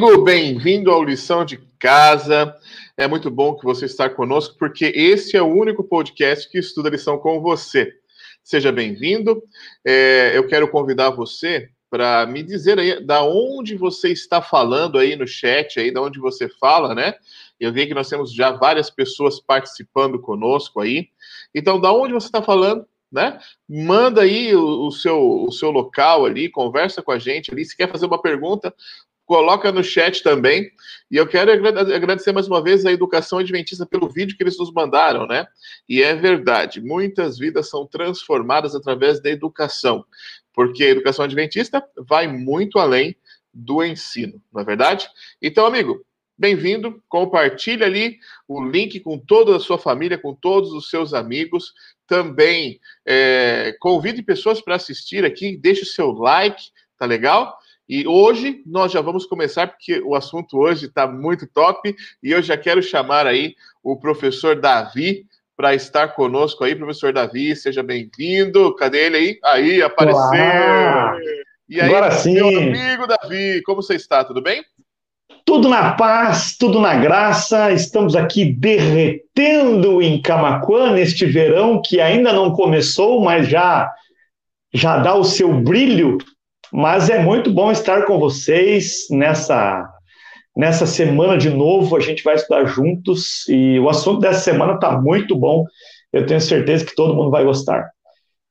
Amigo, bem-vindo ao Lição de Casa. É muito bom que você está conosco, porque esse é o único podcast que estuda a lição com você. Seja bem-vindo. É, eu quero convidar você para me dizer aí da onde você está falando aí no chat, aí da onde você fala, né? Eu vi que nós temos já várias pessoas participando conosco aí. Então, da onde você está falando? Né? Manda aí o, o, seu, o seu local ali, conversa com a gente ali. Se quer fazer uma pergunta, coloca no chat também. E eu quero agradecer mais uma vez a Educação Adventista pelo vídeo que eles nos mandaram, né? E é verdade, muitas vidas são transformadas através da educação, porque a Educação Adventista vai muito além do ensino, não é verdade? Então, amigo, bem-vindo, compartilhe ali o link com toda a sua família, com todos os seus amigos. Também é, convide pessoas para assistir aqui, deixe o seu like, tá legal? E hoje nós já vamos começar, porque o assunto hoje está muito top, e eu já quero chamar aí o professor Davi para estar conosco aí. Professor Davi, seja bem-vindo. Cadê ele aí? Aí, apareceu. Olá. E aí, Agora sim. meu amigo Davi, como você está? Tudo bem? Tudo na paz, tudo na graça. Estamos aqui derretendo em Camacuã neste verão que ainda não começou, mas já já dá o seu brilho mas é muito bom estar com vocês nessa nessa semana de novo. A gente vai estudar juntos e o assunto dessa semana está muito bom. Eu tenho certeza que todo mundo vai gostar.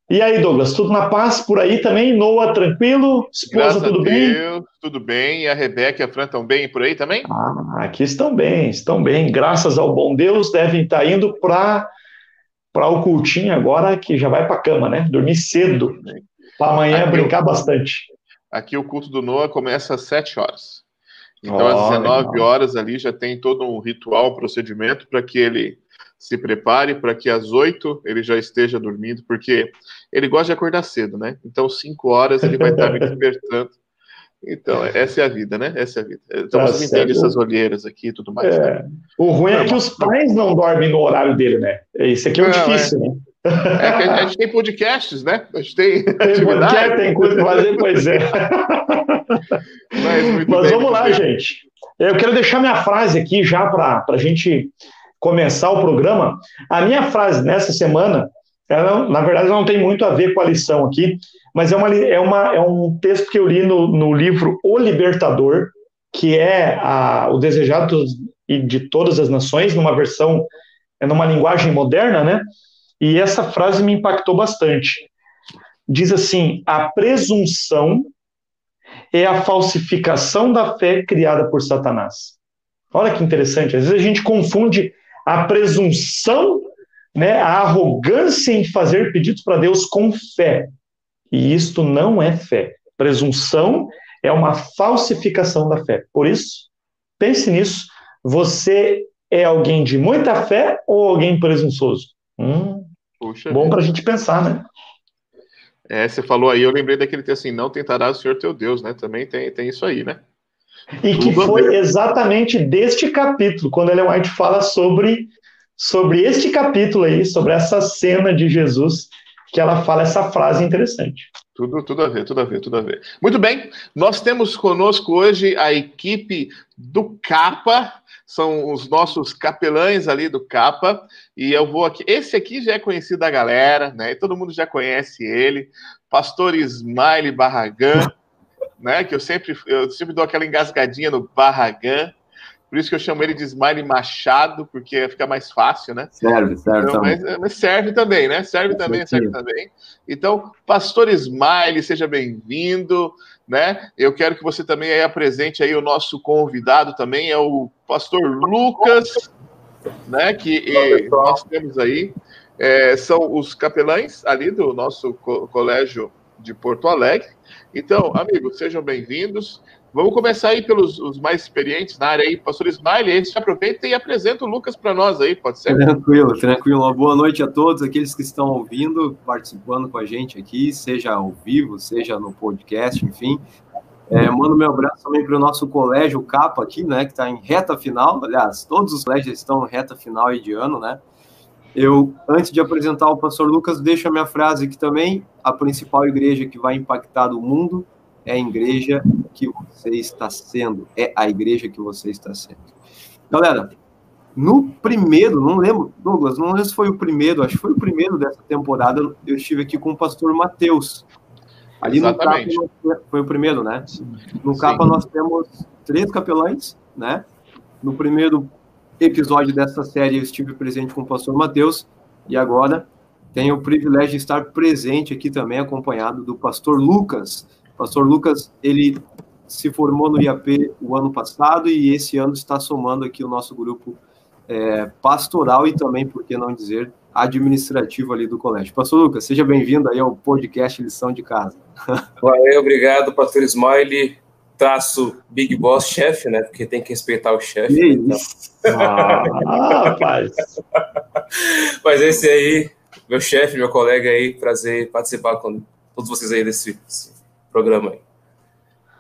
E aí, Douglas, tudo na paz por aí também? Noah, tranquilo? Esposa, Graças tudo bem? Deus, tudo bem. E a Rebeca e a Fran estão bem por aí também? Ah, aqui estão bem, estão bem. Graças ao bom Deus, devem estar indo para para o cultinho agora, que já vai para a cama, né? Dormir cedo. Para amanhã aqui brincar eu, bastante. Aqui o culto do Noah começa às 7 horas. Então, oh, às 19 legal. horas ali já tem todo um ritual, um procedimento para que ele se prepare, para que às 8 ele já esteja dormindo, porque ele gosta de acordar cedo, né? Então, 5 horas ele vai estar me despertando. Então, essa é a vida, né? Essa é a vida. Então, tá você entende essas olheiras aqui e tudo mais. É. Né? O ruim é que os pais não dormem no horário dele, né? Isso aqui é o não, difícil, é. né? É a gente tem podcasts, né? A gente tem, tem podcast, tem coisa para fazer, pois é. Mas, Mas vamos lá, gente. Eu quero deixar minha frase aqui já para a gente começar o programa. A minha frase nessa semana, ela, na verdade, não tem muito a ver com a lição aqui, mas é, uma, é, uma, é um texto que eu li no, no livro O Libertador, que é a, o desejado de todas as nações, numa versão, é numa linguagem moderna, né? E essa frase me impactou bastante. Diz assim: a presunção é a falsificação da fé criada por Satanás. Olha que interessante. Às vezes a gente confunde a presunção, né, a arrogância em fazer pedidos para Deus com fé. E isto não é fé. Presunção é uma falsificação da fé. Por isso, pense nisso. Você é alguém de muita fé ou alguém presunçoso? Hum, Bom para a gente pensar, né? É, você falou aí, eu lembrei daquele texto assim, não tentará o Senhor teu Deus, né? Também tem, tem isso aí, né? E que foi exatamente deste capítulo, quando Ellen White fala sobre, sobre este capítulo aí, sobre essa cena de Jesus, que ela fala essa frase interessante. Tudo, tudo a ver, tudo a ver, tudo a ver. Muito bem, nós temos conosco hoje a equipe do Capa, são os nossos capelães ali do Capa, e eu vou aqui. Esse aqui já é conhecido da galera, né? Todo mundo já conhece ele, Pastor Ismaile Barragan, né? Que eu sempre, eu sempre dou aquela engasgadinha no Barragan. Por isso que eu chamo ele de Smiley Machado, porque fica mais fácil, né? Serve, serve então, também. Mas, mas, serve também, né? Serve é também, serve também. Então, Pastor Smiley, seja bem-vindo, né? Eu quero que você também aí apresente aí o nosso convidado também, é o Pastor Lucas, né? Que nós temos aí. É, são os capelães ali do nosso co colégio de Porto Alegre. Então, amigos, sejam bem-vindos. Vamos começar aí pelos os mais experientes na área aí, pastor Smiley, se aproveita e apresenta o Lucas para nós aí, pode ser? Tranquilo, tranquilo. Uma boa noite a todos aqueles que estão ouvindo, participando com a gente aqui, seja ao vivo, seja no podcast, enfim. É, mando meu abraço também para o nosso colégio Capa aqui, né, que está em reta final. Aliás, todos os colégios estão em reta final de ano, né? Eu, antes de apresentar o pastor Lucas, deixo a minha frase aqui também. A principal igreja que vai impactar o mundo é a igreja que você está sendo, é a igreja que você está sendo. Galera, no primeiro, não lembro, Douglas, não lembro se foi o primeiro, acho que foi o primeiro dessa temporada, eu estive aqui com o pastor Matheus. Ali Exatamente. no capa, foi o primeiro, né? No Sim. capa nós temos três capelães, né? No primeiro episódio dessa série eu estive presente com o pastor Matheus e agora tenho o privilégio de estar presente aqui também acompanhado do pastor Lucas. O pastor Lucas, ele se formou no IAP o ano passado e esse ano está somando aqui o nosso grupo é, pastoral e também, por que não dizer, administrativo ali do colégio. Pastor Lucas, seja bem-vindo aí ao podcast Lição de Casa. Valeu, obrigado, pastor Smiley, traço Big Boss chefe, né? Porque tem que respeitar o chefe. Né? Então. Ah, rapaz! Mas esse aí, meu chefe, meu colega aí, prazer participar com todos vocês aí desse, desse programa aí.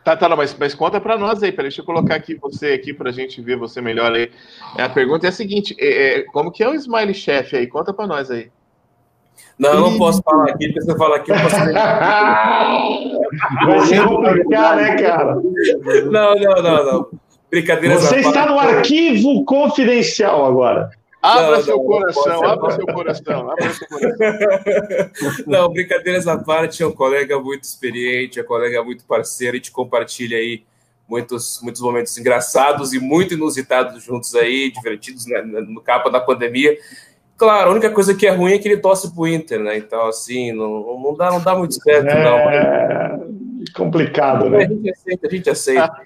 Tá, tá, não, mas, mas conta para nós aí, peraí, deixa eu colocar aqui você aqui para a gente ver você melhor aí. É, a pergunta é a seguinte: é, é, como que é o Smiley Chef aí? Conta para nós aí. Não, eu não posso falar aqui, porque se eu falar aqui, eu posso. Vai ser complicado, né, cara? Não, não, não, não. Brincadeira. Você está no arquivo confidencial agora. Abra não, seu não, coração, abra seu coração, abra seu coração. Não, brincadeiras à parte, é um colega muito experiente, é um colega muito parceiro, a gente compartilha aí muitos, muitos momentos engraçados e muito inusitados juntos aí, divertidos né, no capa da pandemia. Claro, a única coisa que é ruim é que ele torce pro Inter, né? Então, assim, não, não, dá, não dá muito certo, é... não. Mas complicado, né? A gente aceita, a gente aceita.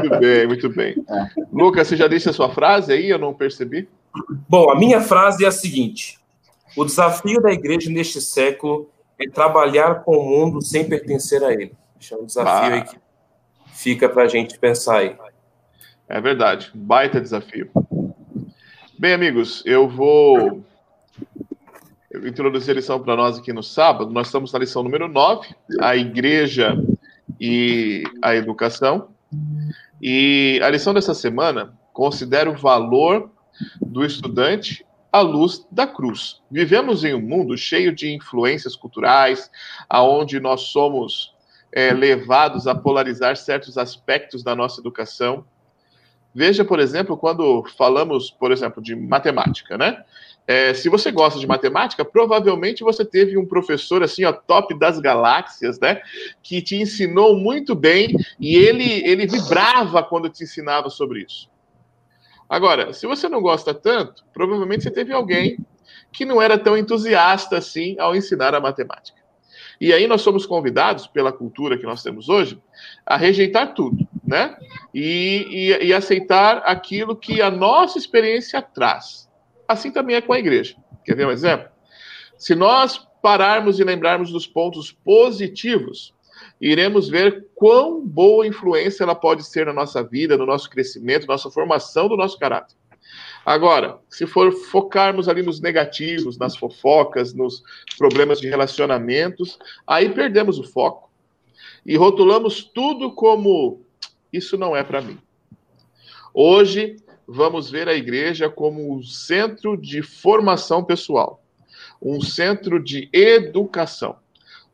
muito bem, muito bem. É. Lucas, você já disse a sua frase aí? Eu não percebi. Bom, a minha frase é a seguinte: o desafio da igreja neste século é trabalhar com o mundo sem pertencer a ele. é um desafio ah. aí que fica para a gente pensar aí. É verdade, baita desafio. Bem, amigos, eu vou eu introduzi a lição para nós aqui no sábado. Nós estamos na lição número 9, a igreja e a educação. E a lição dessa semana considera o valor do estudante à luz da cruz. Vivemos em um mundo cheio de influências culturais, aonde nós somos é, levados a polarizar certos aspectos da nossa educação. Veja, por exemplo, quando falamos, por exemplo, de matemática, né? É, se você gosta de matemática, provavelmente você teve um professor assim, ó, top das galáxias, né? Que te ensinou muito bem e ele, ele vibrava quando te ensinava sobre isso. Agora, se você não gosta tanto, provavelmente você teve alguém que não era tão entusiasta assim ao ensinar a matemática. E aí nós somos convidados, pela cultura que nós temos hoje, a rejeitar tudo, né? E, e, e aceitar aquilo que a nossa experiência traz. Assim também é com a igreja. Quer ver um exemplo? Se nós pararmos e lembrarmos dos pontos positivos, iremos ver quão boa influência ela pode ser na nossa vida, no nosso crescimento, nossa formação do nosso caráter. Agora, se for focarmos ali nos negativos, nas fofocas, nos problemas de relacionamentos, aí perdemos o foco e rotulamos tudo como isso não é para mim. Hoje vamos ver a igreja como um centro de formação pessoal, um centro de educação,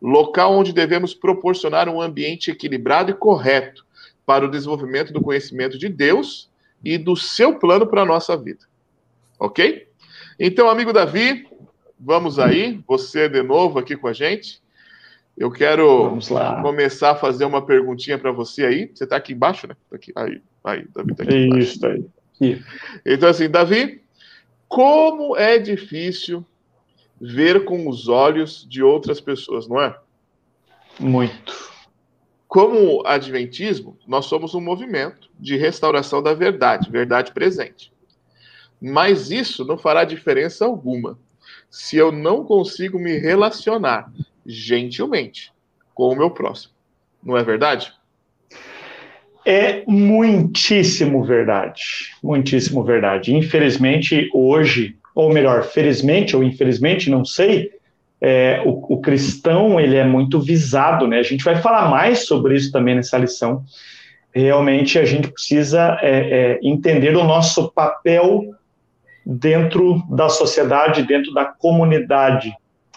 local onde devemos proporcionar um ambiente equilibrado e correto para o desenvolvimento do conhecimento de Deus e do seu plano para a nossa vida. Ok? Então, amigo Davi, vamos aí, você de novo aqui com a gente. Eu quero começar a fazer uma perguntinha para você aí. Você está aqui embaixo, né? Tá aqui, aí, aí, Davi está aqui Isso, embaixo. aí. Então, assim, Davi, como é difícil ver com os olhos de outras pessoas, não é? Muito. Como adventismo, nós somos um movimento de restauração da verdade, verdade presente. Mas isso não fará diferença alguma se eu não consigo me relacionar gentilmente com o meu próximo. Não é verdade? É muitíssimo verdade, muitíssimo verdade. Infelizmente, hoje, ou melhor, felizmente ou infelizmente, não sei, é, o, o, cristão ele é muito visado, né? A gente vai falar mais sobre isso também nessa lição. Realmente a gente precisa é, é, entender o nosso papel dentro da sociedade, dentro da comunidade.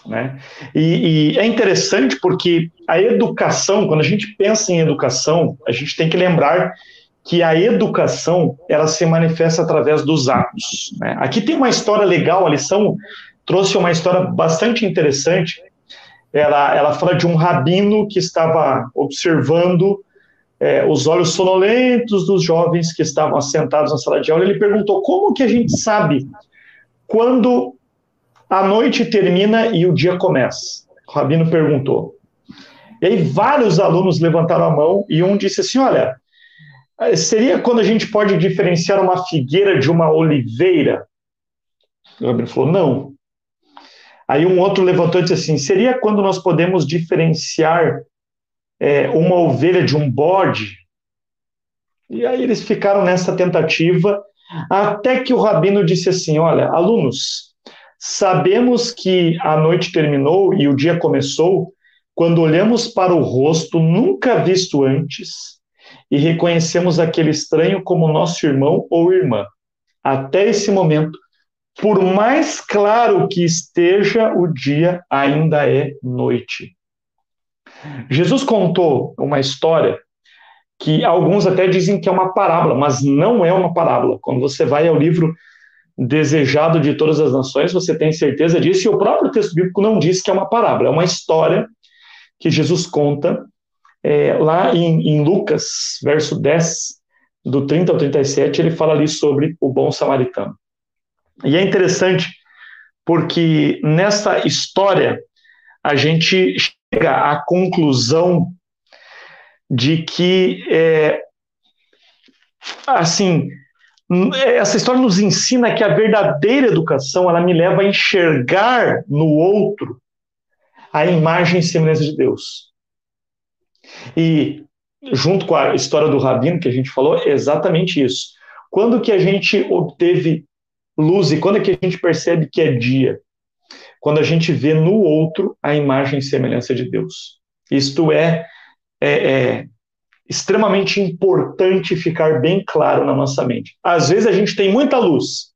Né? E, e, é interessante porque a educação, quando a gente pensa em educação, a gente tem que lembrar que a educação ela se manifesta através dos atos. Né? Aqui tem uma história legal, a lição trouxe uma história bastante interessante. Ela, ela fala de um rabino que estava observando é, os olhos sonolentos dos jovens que estavam assentados na sala de aula. Ele perguntou como que a gente sabe quando a noite termina e o dia começa. O rabino perguntou. E aí vários alunos levantaram a mão e um disse assim: Olha, seria quando a gente pode diferenciar uma figueira de uma oliveira? O rabino falou: Não. Aí um outro levantou e disse assim: Seria quando nós podemos diferenciar é, uma ovelha de um bode? E aí eles ficaram nessa tentativa, até que o rabino disse assim: Olha, alunos, Sabemos que a noite terminou e o dia começou quando olhamos para o rosto nunca visto antes e reconhecemos aquele estranho como nosso irmão ou irmã. Até esse momento, por mais claro que esteja o dia, ainda é noite. Jesus contou uma história que alguns até dizem que é uma parábola, mas não é uma parábola. Quando você vai ao livro desejado de todas as nações, você tem certeza disso, e o próprio texto bíblico não diz que é uma parábola, é uma história que Jesus conta é, lá em, em, Lucas, verso 10, do 30 ao 37, ele fala ali sobre o bom samaritano. E é interessante porque nessa história a gente chega à conclusão de que, é, assim, essa história nos ensina que a verdadeira educação ela me leva a enxergar no outro a imagem e semelhança de Deus. E junto com a história do rabino que a gente falou, é exatamente isso. Quando que a gente obteve luz e quando é que a gente percebe que é dia? Quando a gente vê no outro a imagem e semelhança de Deus. Isto é, é, é extremamente importante ficar bem claro na nossa mente. Às vezes a gente tem muita luz,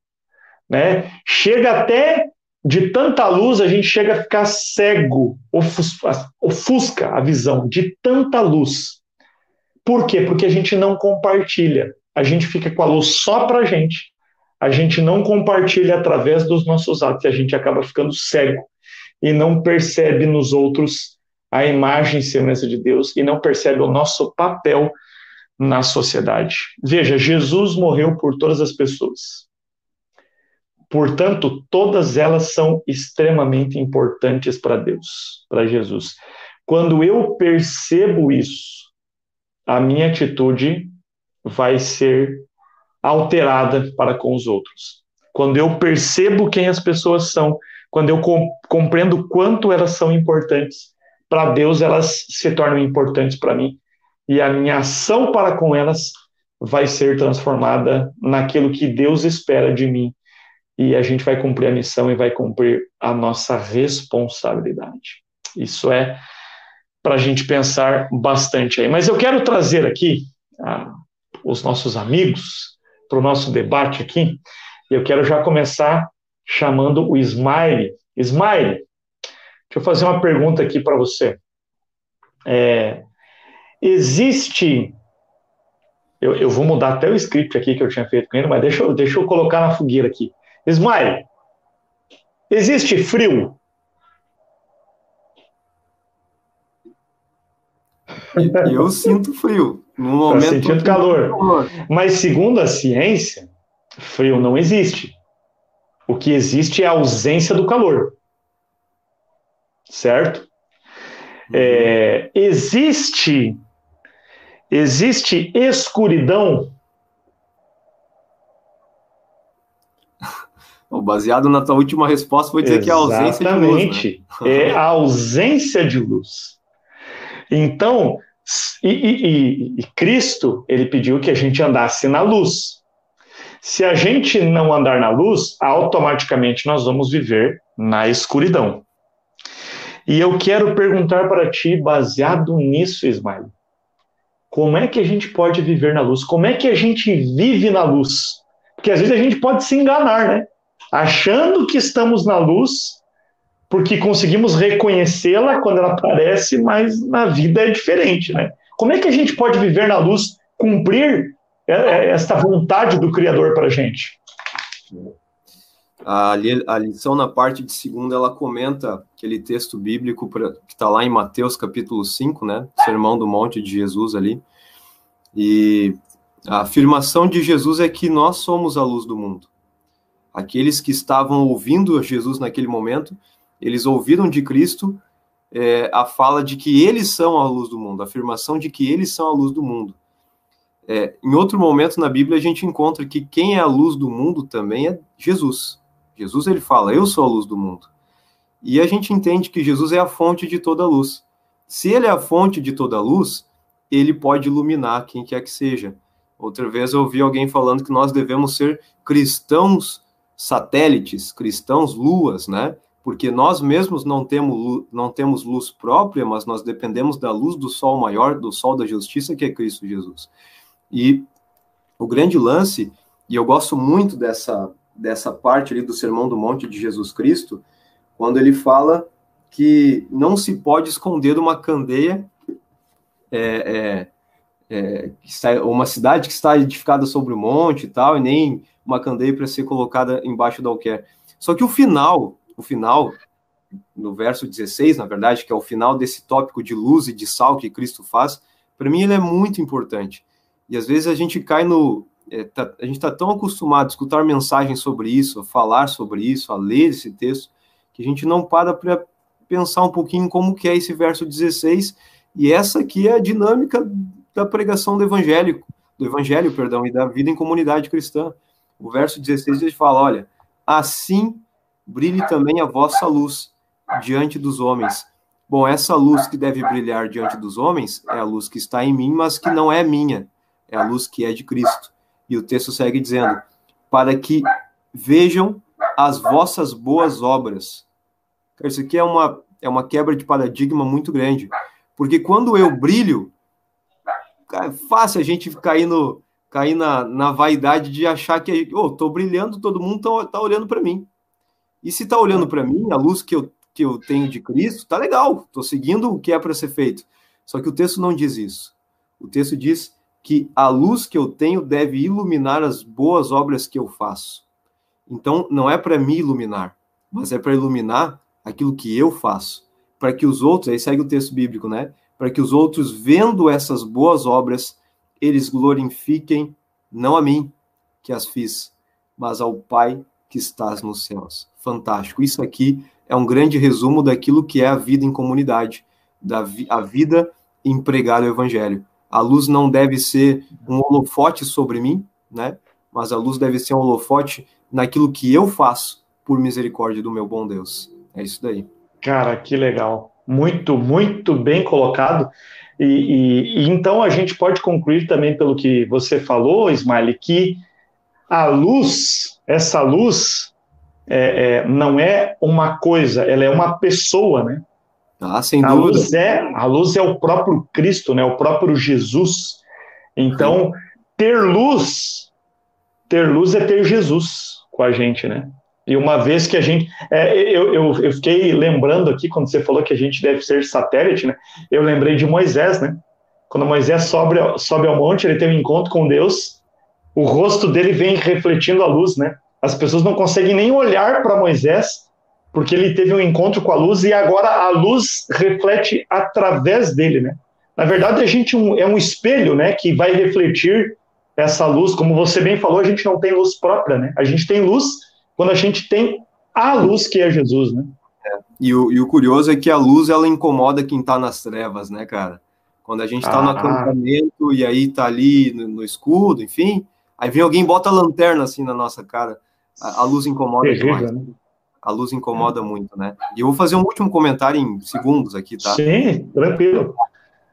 né? Chega até de tanta luz, a gente chega a ficar cego, ofusca a visão de tanta luz. Por quê? Porque a gente não compartilha. A gente fica com a luz só para a gente. A gente não compartilha através dos nossos atos e a gente acaba ficando cego e não percebe nos outros a imagem e semelhança de Deus e não percebe o nosso papel na sociedade. Veja, Jesus morreu por todas as pessoas. Portanto, todas elas são extremamente importantes para Deus, para Jesus. Quando eu percebo isso, a minha atitude vai ser alterada para com os outros. Quando eu percebo quem as pessoas são, quando eu compreendo quanto elas são importantes, para Deus elas se tornam importantes para mim e a minha ação para com elas vai ser transformada naquilo que Deus espera de mim e a gente vai cumprir a missão e vai cumprir a nossa responsabilidade. Isso é para a gente pensar bastante aí. Mas eu quero trazer aqui ah, os nossos amigos para o nosso debate aqui. Eu quero já começar chamando o Smile. Smile, Deixa eu fazer uma pergunta aqui para você. É, existe. Eu, eu, vou mudar até o script aqui que eu tinha feito com ele, mas deixa eu, deixa eu colocar na fogueira aqui. Ismael, existe frio? Eu sinto frio. No tá momento. Tá sentindo calor. calor. Mas segundo a ciência, frio não existe. O que existe é a ausência do calor certo? Uhum. É, existe existe escuridão? Baseado na tua última resposta, vou dizer Exatamente. que é a ausência de luz. Né? é a ausência de luz. Então, e, e, e, Cristo, ele pediu que a gente andasse na luz. Se a gente não andar na luz, automaticamente nós vamos viver na escuridão. E eu quero perguntar para ti, baseado nisso, Ismael, como é que a gente pode viver na luz? Como é que a gente vive na luz? Porque às vezes a gente pode se enganar, né? Achando que estamos na luz, porque conseguimos reconhecê-la quando ela aparece, mas na vida é diferente, né? Como é que a gente pode viver na luz, cumprir é, é, esta vontade do Criador para a gente? A, a lição na parte de segunda, ela comenta aquele texto bíblico pra, que está lá em Mateus capítulo 5, né? Sermão do Monte de Jesus ali. E a afirmação de Jesus é que nós somos a luz do mundo. Aqueles que estavam ouvindo Jesus naquele momento, eles ouviram de Cristo é, a fala de que eles são a luz do mundo, a afirmação de que eles são a luz do mundo. É, em outro momento na Bíblia a gente encontra que quem é a luz do mundo também é Jesus. Jesus ele fala, eu sou a luz do mundo. E a gente entende que Jesus é a fonte de toda luz. Se ele é a fonte de toda luz, ele pode iluminar quem quer que seja. Outra vez eu ouvi alguém falando que nós devemos ser cristãos satélites, cristãos luas, né? Porque nós mesmos não temos, não temos luz própria, mas nós dependemos da luz do sol maior, do sol da justiça, que é Cristo Jesus. E o grande lance, e eu gosto muito dessa, dessa parte ali do Sermão do Monte de Jesus Cristo, quando ele fala que não se pode esconder uma candeia é, é, é, está, uma cidade que está edificada sobre o monte e tal, e nem uma candeia para ser colocada embaixo do alquer. Só que o final, o final, no verso 16, na verdade, que é o final desse tópico de luz e de sal que Cristo faz, para mim ele é muito importante. E às vezes a gente cai no. É, tá, a gente está tão acostumado a escutar mensagens sobre isso, a falar sobre isso, a ler esse texto, que a gente não para para pensar um pouquinho como que é esse verso 16, e essa aqui é a dinâmica da pregação do evangelho, do evangelho, perdão, e da vida em comunidade cristã. O verso 16 ele fala, olha, assim brilhe também a vossa luz diante dos homens. Bom, essa luz que deve brilhar diante dos homens é a luz que está em mim, mas que não é minha, é a luz que é de Cristo. E o texto segue dizendo: para que vejam as vossas boas obras. Isso aqui é uma, é uma quebra de paradigma muito grande. Porque quando eu brilho, é fácil a gente cair, no, cair na, na vaidade de achar que, oh, tô brilhando, todo mundo tá, tá olhando para mim. E se tá olhando para mim, a luz que eu, que eu tenho de Cristo, tá legal, tô seguindo o que é para ser feito. Só que o texto não diz isso. O texto diz que a luz que eu tenho deve iluminar as boas obras que eu faço. Então, não é para me iluminar, mas é para iluminar aquilo que eu faço. Para que os outros, aí segue o texto bíblico, né? para que os outros, vendo essas boas obras, eles glorifiquem não a mim, que as fiz, mas ao Pai que estás nos céus. Fantástico. Isso aqui é um grande resumo daquilo que é a vida em comunidade, da vi a vida em pregar o evangelho. A luz não deve ser um holofote sobre mim, né? Mas a luz deve ser um holofote naquilo que eu faço por misericórdia do meu bom Deus. É isso daí. Cara, que legal muito, muito bem colocado. E, e, e, então a gente pode concluir também pelo que você falou, Smiley, que a luz, essa luz, é, é, não é uma coisa, ela é uma pessoa, né? Ah, sem a dúvida. Luz é, a luz é o próprio Cristo, né? O próprio Jesus. Então, ter luz, ter luz é ter Jesus com a gente, né? E uma vez que a gente. É, eu, eu, eu, fiquei lembrando aqui, quando você falou que a gente deve ser satélite, né? Eu lembrei de Moisés, né? Quando Moisés sobe, sobe ao monte, ele tem um encontro com Deus, o rosto dele vem refletindo a luz, né? As pessoas não conseguem nem olhar para Moisés, porque ele teve um encontro com a luz e agora a luz reflete através dele, né? Na verdade, a gente é um espelho, né? Que vai refletir essa luz. Como você bem falou, a gente não tem luz própria, né? A gente tem luz quando a gente tem a luz que é Jesus, né? É. E, o, e o curioso é que a luz ela incomoda quem está nas trevas, né, cara? Quando a gente está ah, no acampamento e aí tá ali no, no, escudo, enfim, aí vem alguém bota a lanterna assim na nossa cara, a, a luz incomoda Terrível, demais. Né? A luz incomoda é. muito, né? E eu vou fazer um último comentário em segundos aqui, tá? Sim, tranquilo.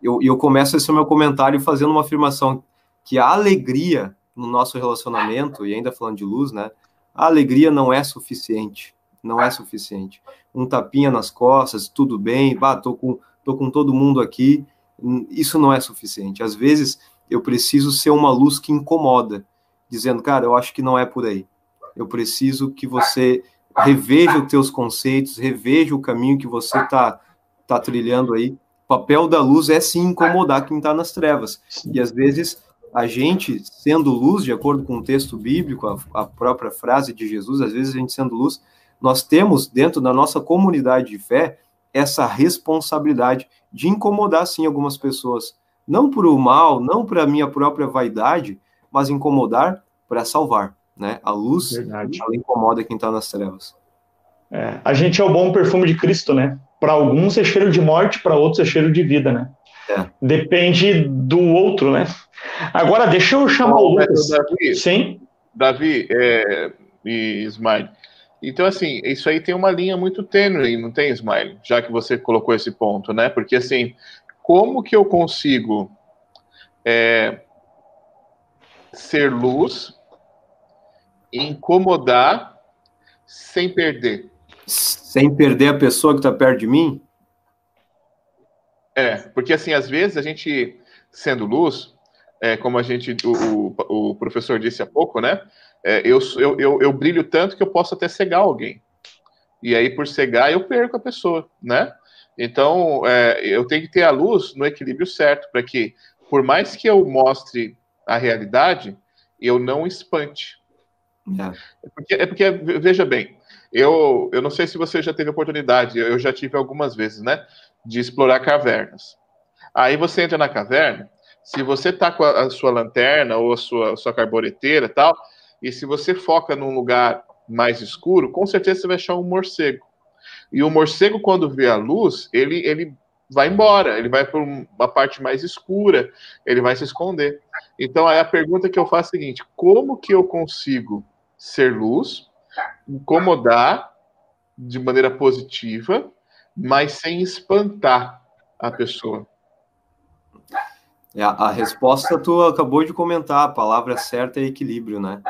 E eu, eu começo esse meu comentário fazendo uma afirmação que a alegria no nosso relacionamento, e ainda falando de luz, né? A alegria não é suficiente, não é suficiente. Um tapinha nas costas, tudo bem, bah, tô com, tô com todo mundo aqui, isso não é suficiente. Às vezes eu preciso ser uma luz que incomoda, dizendo, cara, eu acho que não é por aí. Eu preciso que você reveja os teus conceitos, reveja o caminho que você está tá trilhando aí. O papel da luz é sim incomodar quem está nas trevas. E às vezes a gente, sendo luz, de acordo com o texto bíblico, a, a própria frase de Jesus, às vezes a gente sendo luz, nós temos dentro da nossa comunidade de fé essa responsabilidade de incomodar sim algumas pessoas, não por o mal, não para minha própria vaidade, mas incomodar para salvar, né? A luz ela incomoda quem está nas trevas. É, a gente é o bom perfume de Cristo, né? Para alguns é cheiro de morte, para outros é cheiro de vida, né? É. Depende do outro, né? Agora, deixa eu chamar Bom, o Lucas. Davi, Sim? Davi é, e Ismael. Então, assim, isso aí tem uma linha muito tênue, não tem, Ismael? Já que você colocou esse ponto, né? Porque, assim, como que eu consigo é, ser luz, incomodar, sem perder? Sem perder a pessoa que está perto de mim? É, porque assim, às vezes a gente, sendo luz, é, como a gente, o, o, professor disse há pouco, né? É, eu, eu, eu, eu, brilho tanto que eu posso até cegar alguém. E aí, por cegar, eu perco a pessoa, né? Então, é, eu tenho que ter a luz no equilíbrio certo, para que, por mais que eu mostre a realidade, eu não espante. É. Porque, é porque, veja bem, eu, eu não sei se você já teve oportunidade, eu já tive algumas vezes, né? de explorar cavernas. Aí você entra na caverna, se você tá com a, a sua lanterna ou a sua, a sua carbureteira tal, e se você foca num lugar mais escuro, com certeza você vai achar um morcego. E o morcego, quando vê a luz, ele, ele vai embora, ele vai para uma parte mais escura, ele vai se esconder. Então, aí a pergunta que eu faço é a seguinte: como que eu consigo ser luz, incomodar de maneira positiva mas sem espantar a pessoa. É, a resposta tu acabou de comentar, a palavra certa é equilíbrio, né?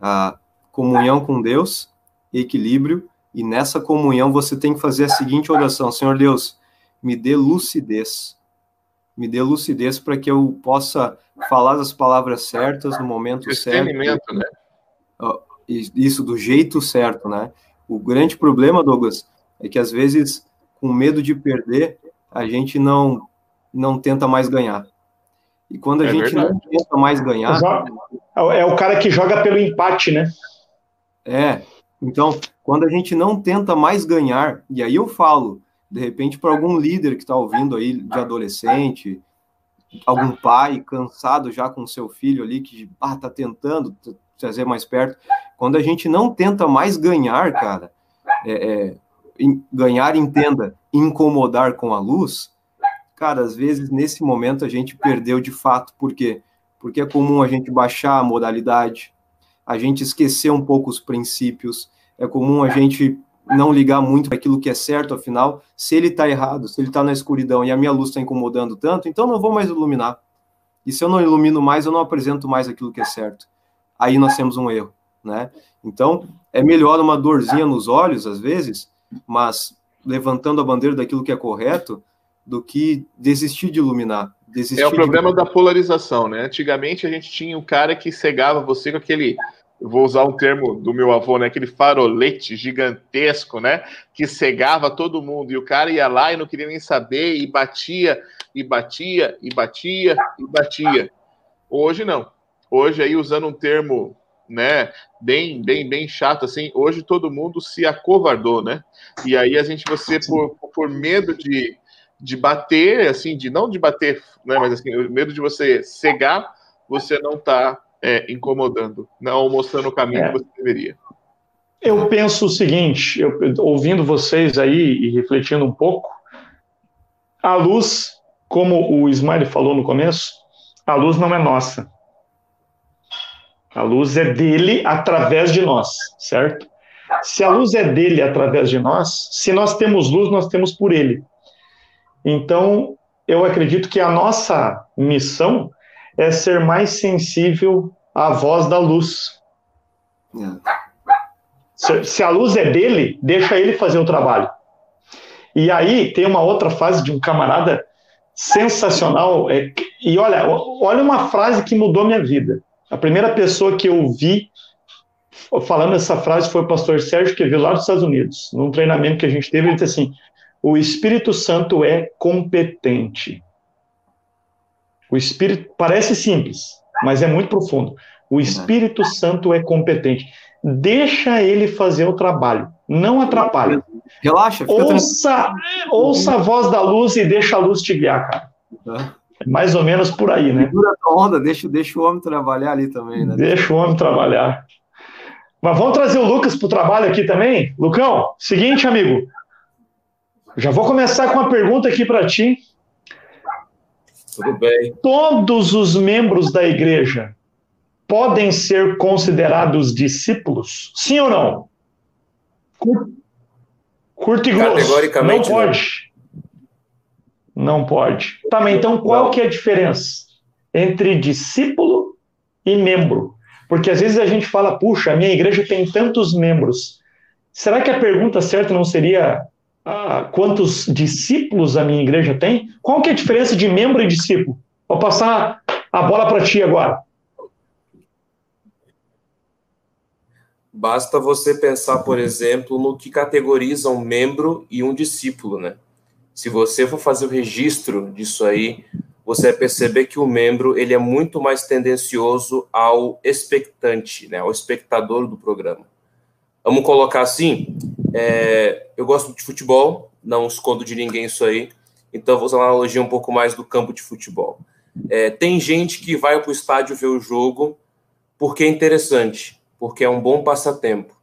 A comunhão com Deus, equilíbrio, e nessa comunhão você tem que fazer a seguinte oração: Senhor Deus, me dê lucidez, me dê lucidez para que eu possa falar as palavras certas no momento certo. né? Isso, do jeito certo, né? O grande problema, Douglas, é que às vezes com medo de perder, a gente não, não tenta mais ganhar. E quando a é gente verdade. não tenta mais ganhar. É o cara que joga pelo empate, né? É. Então, quando a gente não tenta mais ganhar, e aí eu falo, de repente, para algum líder que está ouvindo aí de adolescente, algum pai cansado já com seu filho ali que ah, tá tentando trazer mais perto. Quando a gente não tenta mais ganhar, cara, é, é, ganhar, entenda, incomodar com a luz, cara, às vezes nesse momento a gente perdeu de fato. Por quê? Porque é comum a gente baixar a modalidade, a gente esquecer um pouco os princípios, é comum a gente não ligar muito para aquilo que é certo, afinal, se ele está errado, se ele está na escuridão e a minha luz está incomodando tanto, então não vou mais iluminar. E se eu não ilumino mais, eu não apresento mais aquilo que é certo. Aí nós temos um erro, né? Então, é melhor uma dorzinha nos olhos, às vezes, mas levantando a bandeira daquilo que é correto, do que desistir de iluminar. Desistir é o problema de... da polarização, né? Antigamente a gente tinha um cara que cegava você com aquele, vou usar um termo do meu avô, né? Aquele farolete gigantesco, né? Que cegava todo mundo e o cara ia lá e não queria nem saber e batia e batia e batia e batia. Hoje não. Hoje aí usando um termo né, bem, bem, bem chato, assim, hoje todo mundo se acovardou, né? E aí a gente, você, por, por medo de, de bater, assim, de não de bater, né, mas assim, medo de você cegar, você não está é, incomodando, não mostrando o caminho é. que você deveria. Eu penso o seguinte, eu, ouvindo vocês aí e refletindo um pouco, a luz, como o Ismael falou no começo, a luz não é nossa. A luz é dele através de nós, certo? Se a luz é dele através de nós, se nós temos luz, nós temos por ele. Então, eu acredito que a nossa missão é ser mais sensível à voz da luz. Se, se a luz é dele, deixa ele fazer o trabalho. E aí tem uma outra fase de um camarada sensacional. É, e olha, olha uma frase que mudou minha vida. A primeira pessoa que eu vi falando essa frase foi o pastor Sérgio que veio lá dos Estados Unidos, num treinamento que a gente teve, ele disse assim: o Espírito Santo é competente. O Espírito parece simples, mas é muito profundo. O Espírito Santo é competente. Deixa ele fazer o trabalho, não atrapalha. Relaxa. Ouça, ouça a voz da luz e deixa a luz te guiar, cara. É mais ou menos por aí, né? Segura a onda, deixa, deixa o homem trabalhar ali também, né? Deixa o homem trabalhar. Mas vamos trazer o Lucas para o trabalho aqui também? Lucão, seguinte, amigo. Já vou começar com uma pergunta aqui para ti. Tudo bem. Todos os membros da igreja podem ser considerados discípulos? Sim ou não? Curto e grosso. Categoricamente. Não pode. Não, pode. Tá, então qual que é a diferença entre discípulo e membro? Porque às vezes a gente fala, puxa, a minha igreja tem tantos membros. Será que a pergunta certa não seria ah, quantos discípulos a minha igreja tem? Qual que é a diferença de membro e discípulo? Vou passar a bola para ti agora. Basta você pensar, por exemplo, no que categoriza um membro e um discípulo, né? Se você for fazer o registro disso aí, você vai perceber que o membro ele é muito mais tendencioso ao expectante, né? Ao espectador do programa. Vamos colocar assim, é, eu gosto de futebol, não escondo de ninguém isso aí, então vou usar uma analogia um pouco mais do campo de futebol. É, tem gente que vai para o estádio ver o jogo porque é interessante, porque é um bom passatempo.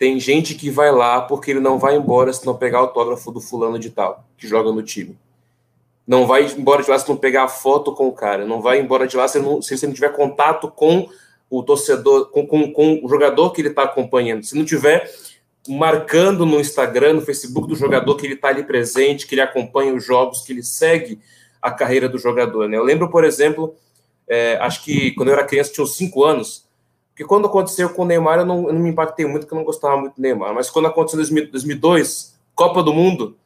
Tem gente que vai lá porque ele não vai embora se não pegar autógrafo do fulano de tal, que joga no time. Não vai embora de lá se não pegar foto com o cara. Não vai embora de lá se, não, se você não tiver contato com o torcedor, com, com, com o jogador que ele está acompanhando. Se não tiver marcando no Instagram, no Facebook do jogador que ele está ali presente, que ele acompanha os jogos, que ele segue a carreira do jogador. Né? Eu lembro, por exemplo, é, acho que quando eu era criança, tinha uns 5 anos, porque quando aconteceu com o Neymar, eu não, eu não me impactei muito, porque eu não gostava muito do Neymar. Mas quando aconteceu em 2002, Copa do Mundo,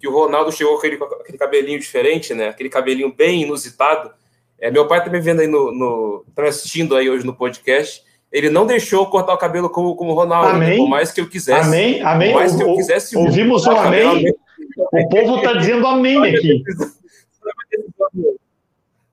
que o Ronaldo chegou com aquele, aquele cabelinho diferente, né? Aquele cabelinho bem inusitado. É, meu pai tá me vendo aí no, no tá assistindo aí hoje no podcast. Ele não deixou cortar o cabelo como, como o Ronaldo, amém. Né? por mais que eu quisesse. Amém, amém. Por mais que eu quisesse. Ouvimos um amém. amém. O povo está dizendo amém aqui.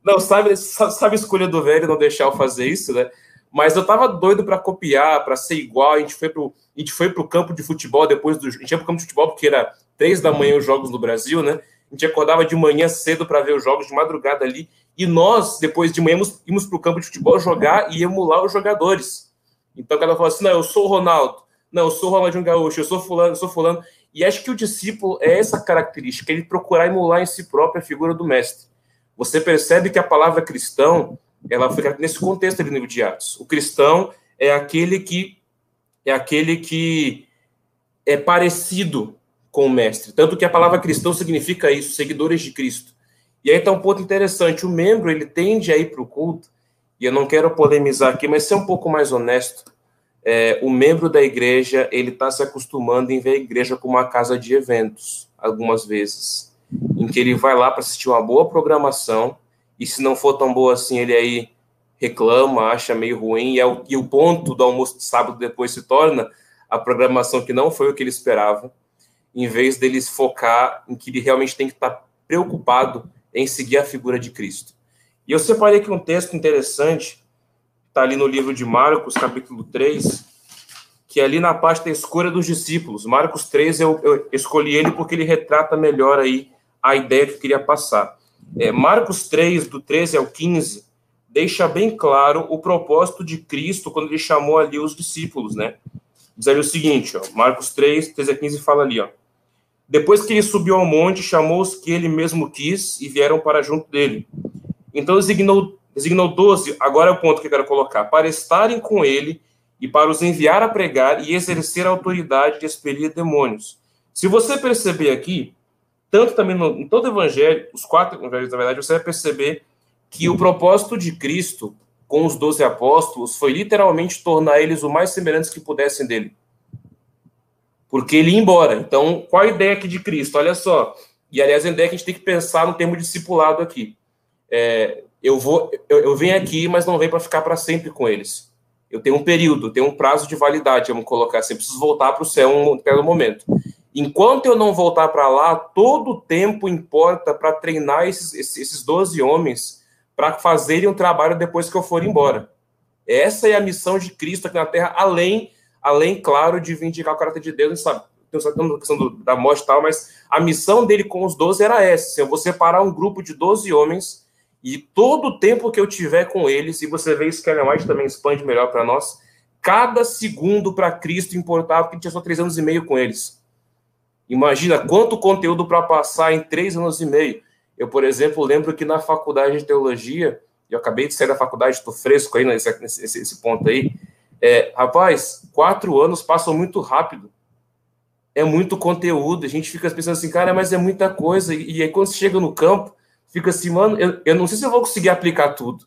Não, sabe, sabe a escolha do velho não deixar eu fazer isso, né? Mas eu tava doido para copiar, para ser igual. A gente foi pro, a gente foi pro campo de futebol depois do. A gente ia pro campo de futebol porque era três da manhã os jogos no Brasil, né? A gente acordava de manhã cedo para ver os jogos de madrugada ali. E nós, depois de manhã, íamos, pro campo de futebol jogar e emular os jogadores. Então, cada um falava assim: não, eu sou o Ronaldo. Não, eu sou o Ronaldinho Gaúcho, eu sou fulano, eu sou fulano. E acho que o discípulo é essa característica, ele procurar emular em si próprio a figura do mestre. Você percebe que a palavra cristão ela fica nesse contexto ali no livro de Atos. O cristão é aquele que é aquele que é parecido com o mestre. Tanto que a palavra cristão significa isso, seguidores de Cristo. E aí está um ponto interessante. O membro ele tende a ir para o culto, e eu não quero polemizar aqui, mas ser um pouco mais honesto. É, o membro da igreja ele está se acostumando em ver a igreja como uma casa de eventos, algumas vezes, em que ele vai lá para assistir uma boa programação e se não for tão boa assim, ele aí reclama, acha meio ruim, e, é o, e o ponto do almoço de sábado depois se torna a programação que não foi o que ele esperava, em vez deles focar em que ele realmente tem que estar preocupado em seguir a figura de Cristo. E eu separei aqui um texto interessante, está ali no livro de Marcos, capítulo 3, que é ali na parte da escolha dos discípulos. Marcos 3, eu, eu escolhi ele porque ele retrata melhor aí a ideia que eu queria passar. É, Marcos 3, do 13 ao 15, deixa bem claro o propósito de Cristo quando ele chamou ali os discípulos, né? Diz ali o seguinte, ó, Marcos 3, 13 a 15 fala ali, ó. Depois que ele subiu ao monte, chamou os que ele mesmo quis e vieram para junto dele. Então designou, designou doze, agora é o ponto que eu quero colocar, para estarem com ele e para os enviar a pregar e exercer a autoridade de expelir demônios. Se você perceber aqui, tanto também no, em todo o evangelho, os quatro evangelhos, na verdade, você vai perceber que o propósito de Cristo com os doze apóstolos foi literalmente tornar eles o mais semelhantes que pudessem dele. Porque ele ia embora. Então, qual a ideia aqui de Cristo? Olha só. E, aliás, a ideia é que a gente tem que pensar no termo discipulado aqui. É, eu vou, eu, eu venho aqui, mas não venho para ficar para sempre com eles. Eu tenho um período, tenho um prazo de validade, vamos colocar assim, preciso voltar para o céu um pelo momento. Enquanto eu não voltar para lá, todo o tempo importa para treinar esses, esses 12 homens para fazerem um trabalho depois que eu for embora. Essa é a missão de Cristo aqui na Terra, além, além claro, de vindicar o caráter de Deus, sabe? Tem a questão do, da morte e tal, mas a missão dele com os 12 era essa: assim, eu vou separar um grupo de 12 homens e todo o tempo que eu tiver com eles, e você vê isso que a White também expande melhor para nós, cada segundo para Cristo importava, porque tinha só três anos e meio com eles. Imagina quanto conteúdo para passar em três anos e meio. Eu, por exemplo, lembro que na faculdade de teologia, eu acabei de sair da faculdade, estou fresco aí nesse, nesse, nesse ponto aí. É, rapaz, quatro anos passam muito rápido. É muito conteúdo. A gente fica pensando assim, cara, mas é muita coisa. E, e aí, quando você chega no campo, fica assim, mano, eu, eu não sei se eu vou conseguir aplicar tudo.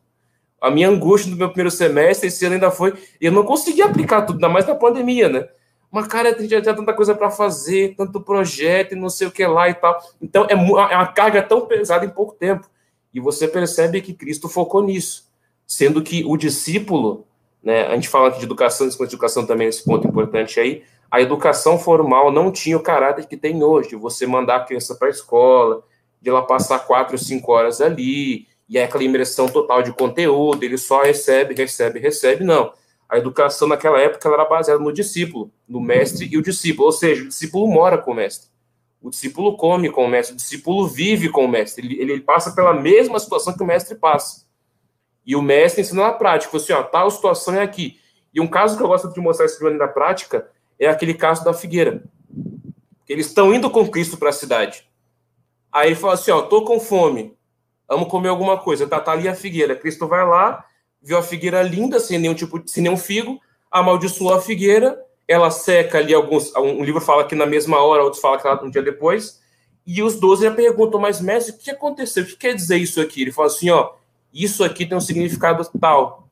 A minha angústia no meu primeiro semestre, esse ano ainda foi, eu não consegui aplicar tudo, ainda mais na pandemia, né? Mas, cara, gente já tem tanta coisa para fazer, tanto projeto e não sei o que lá e tal. Então, é, é uma carga tão pesada em pouco tempo. E você percebe que Cristo focou nisso. Sendo que o discípulo, né, a gente fala aqui de educação, de educação também, esse ponto importante aí, a educação formal não tinha o caráter que tem hoje, de você mandar a criança para a escola, de ela passar quatro, cinco horas ali, e é aquela imersão total de conteúdo, ele só recebe, recebe, recebe, não a educação naquela época era baseada no discípulo, no mestre e o discípulo, ou seja, o discípulo mora com o mestre. O discípulo come com o mestre, o discípulo vive com o mestre, ele, ele passa pela mesma situação que o mestre passa. E o mestre ensina na prática, assim, ó, tal situação é aqui. E um caso que eu gosto de mostrar esse na prática é aquele caso da figueira. Eles estão indo com Cristo para a cidade. Aí ele fala assim, ó, tô com fome, amo comer alguma coisa. Tá, tá ali a figueira. Cristo vai lá, viu a figueira linda, sem nenhum tipo, sem nenhum figo, amaldiçoou a figueira, ela seca ali alguns, um livro fala que na mesma hora, outro fala que um dia depois, e os doze já perguntam, mas mestre, o que aconteceu? O que quer dizer isso aqui? Ele fala assim, ó, isso aqui tem um significado tal,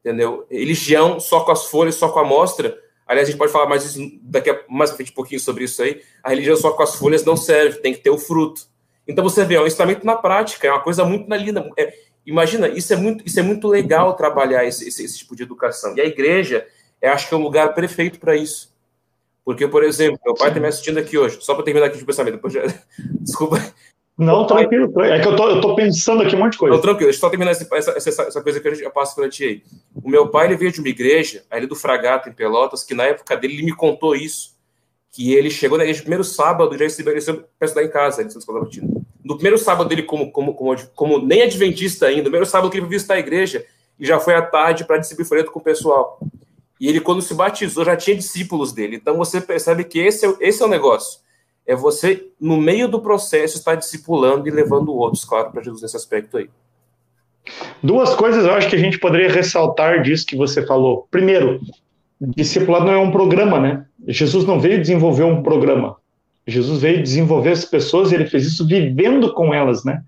entendeu? Religião só com as folhas, só com a amostra, aliás, a gente pode falar mais isso daqui a mais um pouquinho sobre isso aí, a religião só com as folhas não serve, tem que ter o fruto. Então você vê, é um ensinamento na prática, é uma coisa muito linda, é, Imagina, isso é muito, isso é muito legal trabalhar esse, esse, esse tipo de educação. E a igreja, eu acho que é um lugar perfeito para isso. Porque, por exemplo, meu pai está me assistindo aqui hoje, só para terminar aqui de pensamento, depois já... desculpa. Não, tranquilo, é que eu tô, eu tô pensando aqui um monte de coisa. Não, tranquilo, deixa eu só terminar essa, essa, essa coisa que eu passo para ti aí. O meu pai, ele veio de uma igreja, ali do Fragata, em Pelotas, que na época dele, ele me contou isso, que ele chegou na igreja no primeiro sábado, já se estabeleceu para estudar em casa, ele Santa Escola Batina no primeiro sábado dele como, como, como, como nem adventista ainda, no primeiro sábado que ele visitar a igreja, e já foi à tarde para distribuir folheto com o pessoal. E ele, quando se batizou, já tinha discípulos dele. Então você percebe que esse é, esse é o negócio. É você, no meio do processo, estar discipulando e levando outros, claro, para Jesus nesse aspecto aí. Duas coisas eu acho que a gente poderia ressaltar disso que você falou. Primeiro, discipulado não é um programa, né? Jesus não veio desenvolver um programa. Jesus veio desenvolver as pessoas e ele fez isso vivendo com elas, né?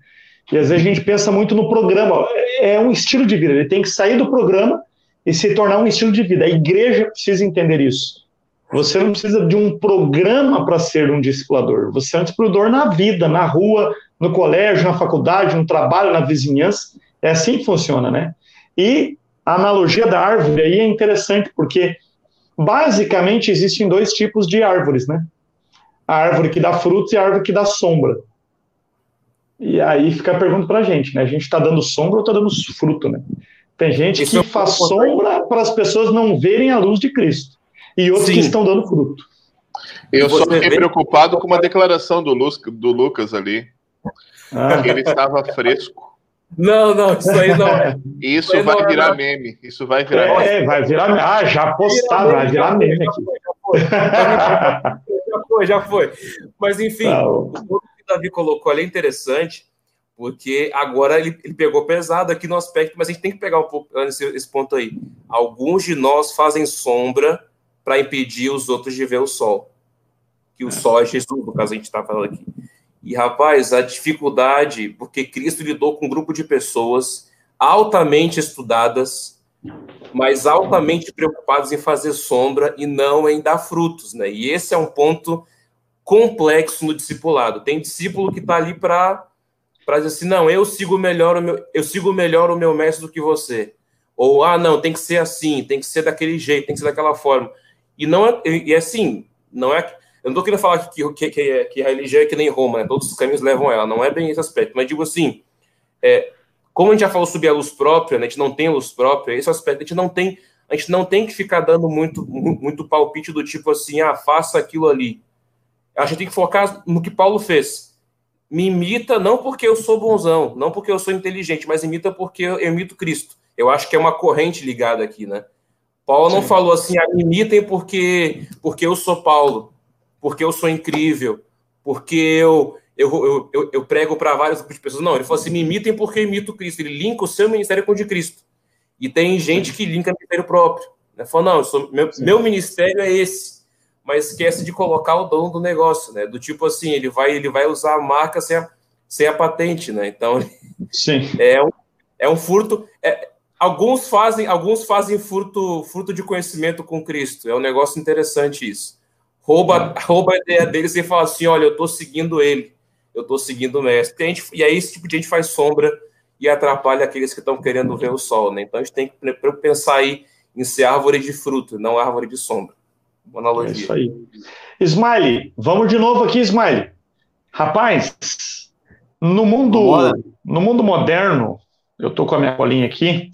E às vezes a gente pensa muito no programa, é um estilo de vida, ele tem que sair do programa e se tornar um estilo de vida. A igreja precisa entender isso. Você não precisa de um programa para ser um discipulador, você é um discipulador na vida, na rua, no colégio, na faculdade, no trabalho, na vizinhança. É assim que funciona, né? E a analogia da árvore aí é interessante, porque basicamente existem dois tipos de árvores, né? A árvore que dá frutos e a árvore que dá sombra. E aí fica a pergunta para a gente, né? A gente está dando sombra ou está dando fruto, né? Tem gente Isso que faz sombra para as pessoas não verem a luz de Cristo. E outros Sim. que estão dando fruto. Eu só fiquei vê... preocupado com uma declaração do, Luz, do Lucas ali. Ah. Que ele estava fresco. Não, não, isso aí não é. Isso, isso vai virar não. meme. Isso vai virar é, meme. vai virar meme. Ah, já postado, vai virar meme aqui. Já foi, já foi. Mas, enfim, o que o Davi colocou ali é interessante, porque agora ele, ele pegou pesado aqui no aspecto, mas a gente tem que pegar um pouco esse, esse ponto aí. Alguns de nós fazem sombra para impedir os outros de ver o sol. Que o é. sol é Jesus, no caso a gente está falando aqui. E, rapaz, a dificuldade, porque Cristo lidou com um grupo de pessoas altamente estudadas, mas altamente preocupados em fazer sombra e não em dar frutos, né? E esse é um ponto complexo no discipulado. Tem discípulo que está ali para para dizer assim, não, eu sigo melhor o meu, eu sigo melhor o meu mestre do que você. Ou, ah, não, tem que ser assim, tem que ser daquele jeito, tem que ser daquela forma. E não é, e assim, não é. Eu não estou querendo falar que, que, que, que, a religião é que nem Roma, né? todos os caminhos levam a ela, não é bem esse aspecto, mas digo assim, é, como a gente já falou sobre a luz própria, né? a gente não tem luz própria, esse aspecto, a gente não tem, a gente não tem que ficar dando muito, muito palpite do tipo assim, ah, faça aquilo ali. A gente tem que focar no que Paulo fez. Me imita não porque eu sou bonzão, não porque eu sou inteligente, mas imita porque eu imito Cristo. Eu acho que é uma corrente ligada aqui, né? Paulo não falou assim, ah, me imitem porque, porque eu sou Paulo, porque eu sou incrível, porque eu, eu, eu, eu prego para vários grupos de pessoas. Não, ele falou assim: me imitem porque eu imito Cristo. Ele linka o seu ministério com o de Cristo. E tem gente que linka ministério próprio. Né? Falou, não, sou, meu, meu ministério é esse. Mas esquece de colocar o dono do negócio, né? Do tipo assim, ele vai, ele vai usar a marca sem a, sem a patente, né? Então, Sim. É, um, é um furto. É, alguns fazem, alguns fazem furto, furto de conhecimento com Cristo. É um negócio interessante isso. Rouba, rouba a ideia deles e fala assim: olha, eu estou seguindo ele eu estou seguindo o mestre. E, gente, e aí esse tipo de gente faz sombra e atrapalha aqueles que estão querendo ver o sol, né? Então a gente tem que pensar aí em ser árvore de fruto, não árvore de sombra. Boa analogia. É isso aí. Smiley, vamos de novo aqui, Smiley. Rapaz, no mundo, no mundo moderno, eu estou com a minha colinha aqui,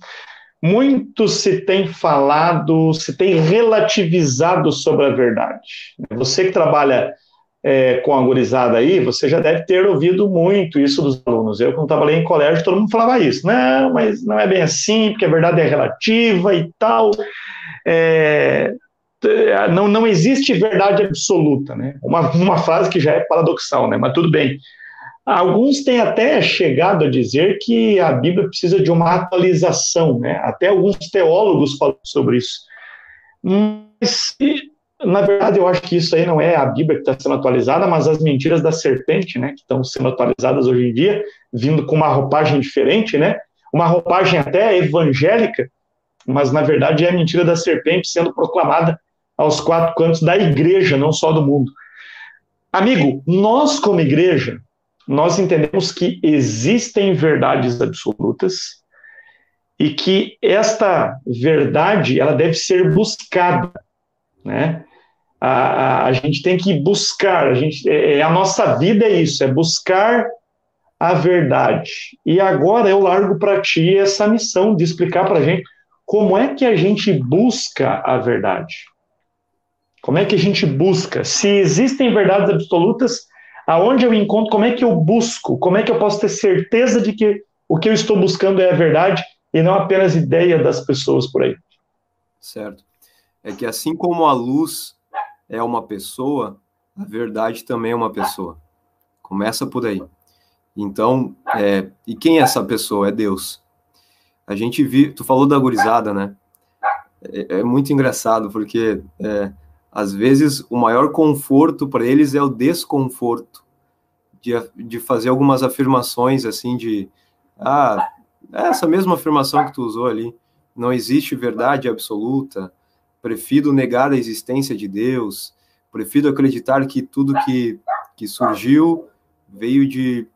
muito se tem falado, se tem relativizado sobre a verdade. Você que trabalha é, com a gurizada aí, você já deve ter ouvido muito isso dos alunos. Eu, quando trabalhei em colégio, todo mundo falava isso. Não, mas não é bem assim, porque a verdade é relativa e tal. É, não, não existe verdade absoluta, né? Uma, uma frase que já é paradoxal, né? Mas tudo bem. Alguns têm até chegado a dizer que a Bíblia precisa de uma atualização, né? Até alguns teólogos falam sobre isso. Mas na verdade, eu acho que isso aí não é a Bíblia que está sendo atualizada, mas as mentiras da serpente, né, que estão sendo atualizadas hoje em dia, vindo com uma roupagem diferente, né, uma roupagem até evangélica, mas na verdade é a mentira da serpente sendo proclamada aos quatro cantos da igreja, não só do mundo. Amigo, nós como igreja, nós entendemos que existem verdades absolutas e que esta verdade ela deve ser buscada, né? A, a, a gente tem que buscar, a, gente, é, é, a nossa vida é isso, é buscar a verdade. E agora eu largo para ti essa missão de explicar para a gente como é que a gente busca a verdade. Como é que a gente busca? Se existem verdades absolutas, aonde eu encontro, como é que eu busco? Como é que eu posso ter certeza de que o que eu estou buscando é a verdade e não apenas ideia das pessoas por aí? Certo. É que assim como a luz é uma pessoa, a verdade também é uma pessoa. Começa por aí. Então, é, e quem é essa pessoa? É Deus. A gente viu, tu falou da gurizada, né? É, é muito engraçado, porque é, às vezes o maior conforto para eles é o desconforto de, de fazer algumas afirmações assim de ah, essa mesma afirmação que tu usou ali, não existe verdade absoluta, prefiro negar a existência de Deus, prefiro acreditar que tudo que, que surgiu veio de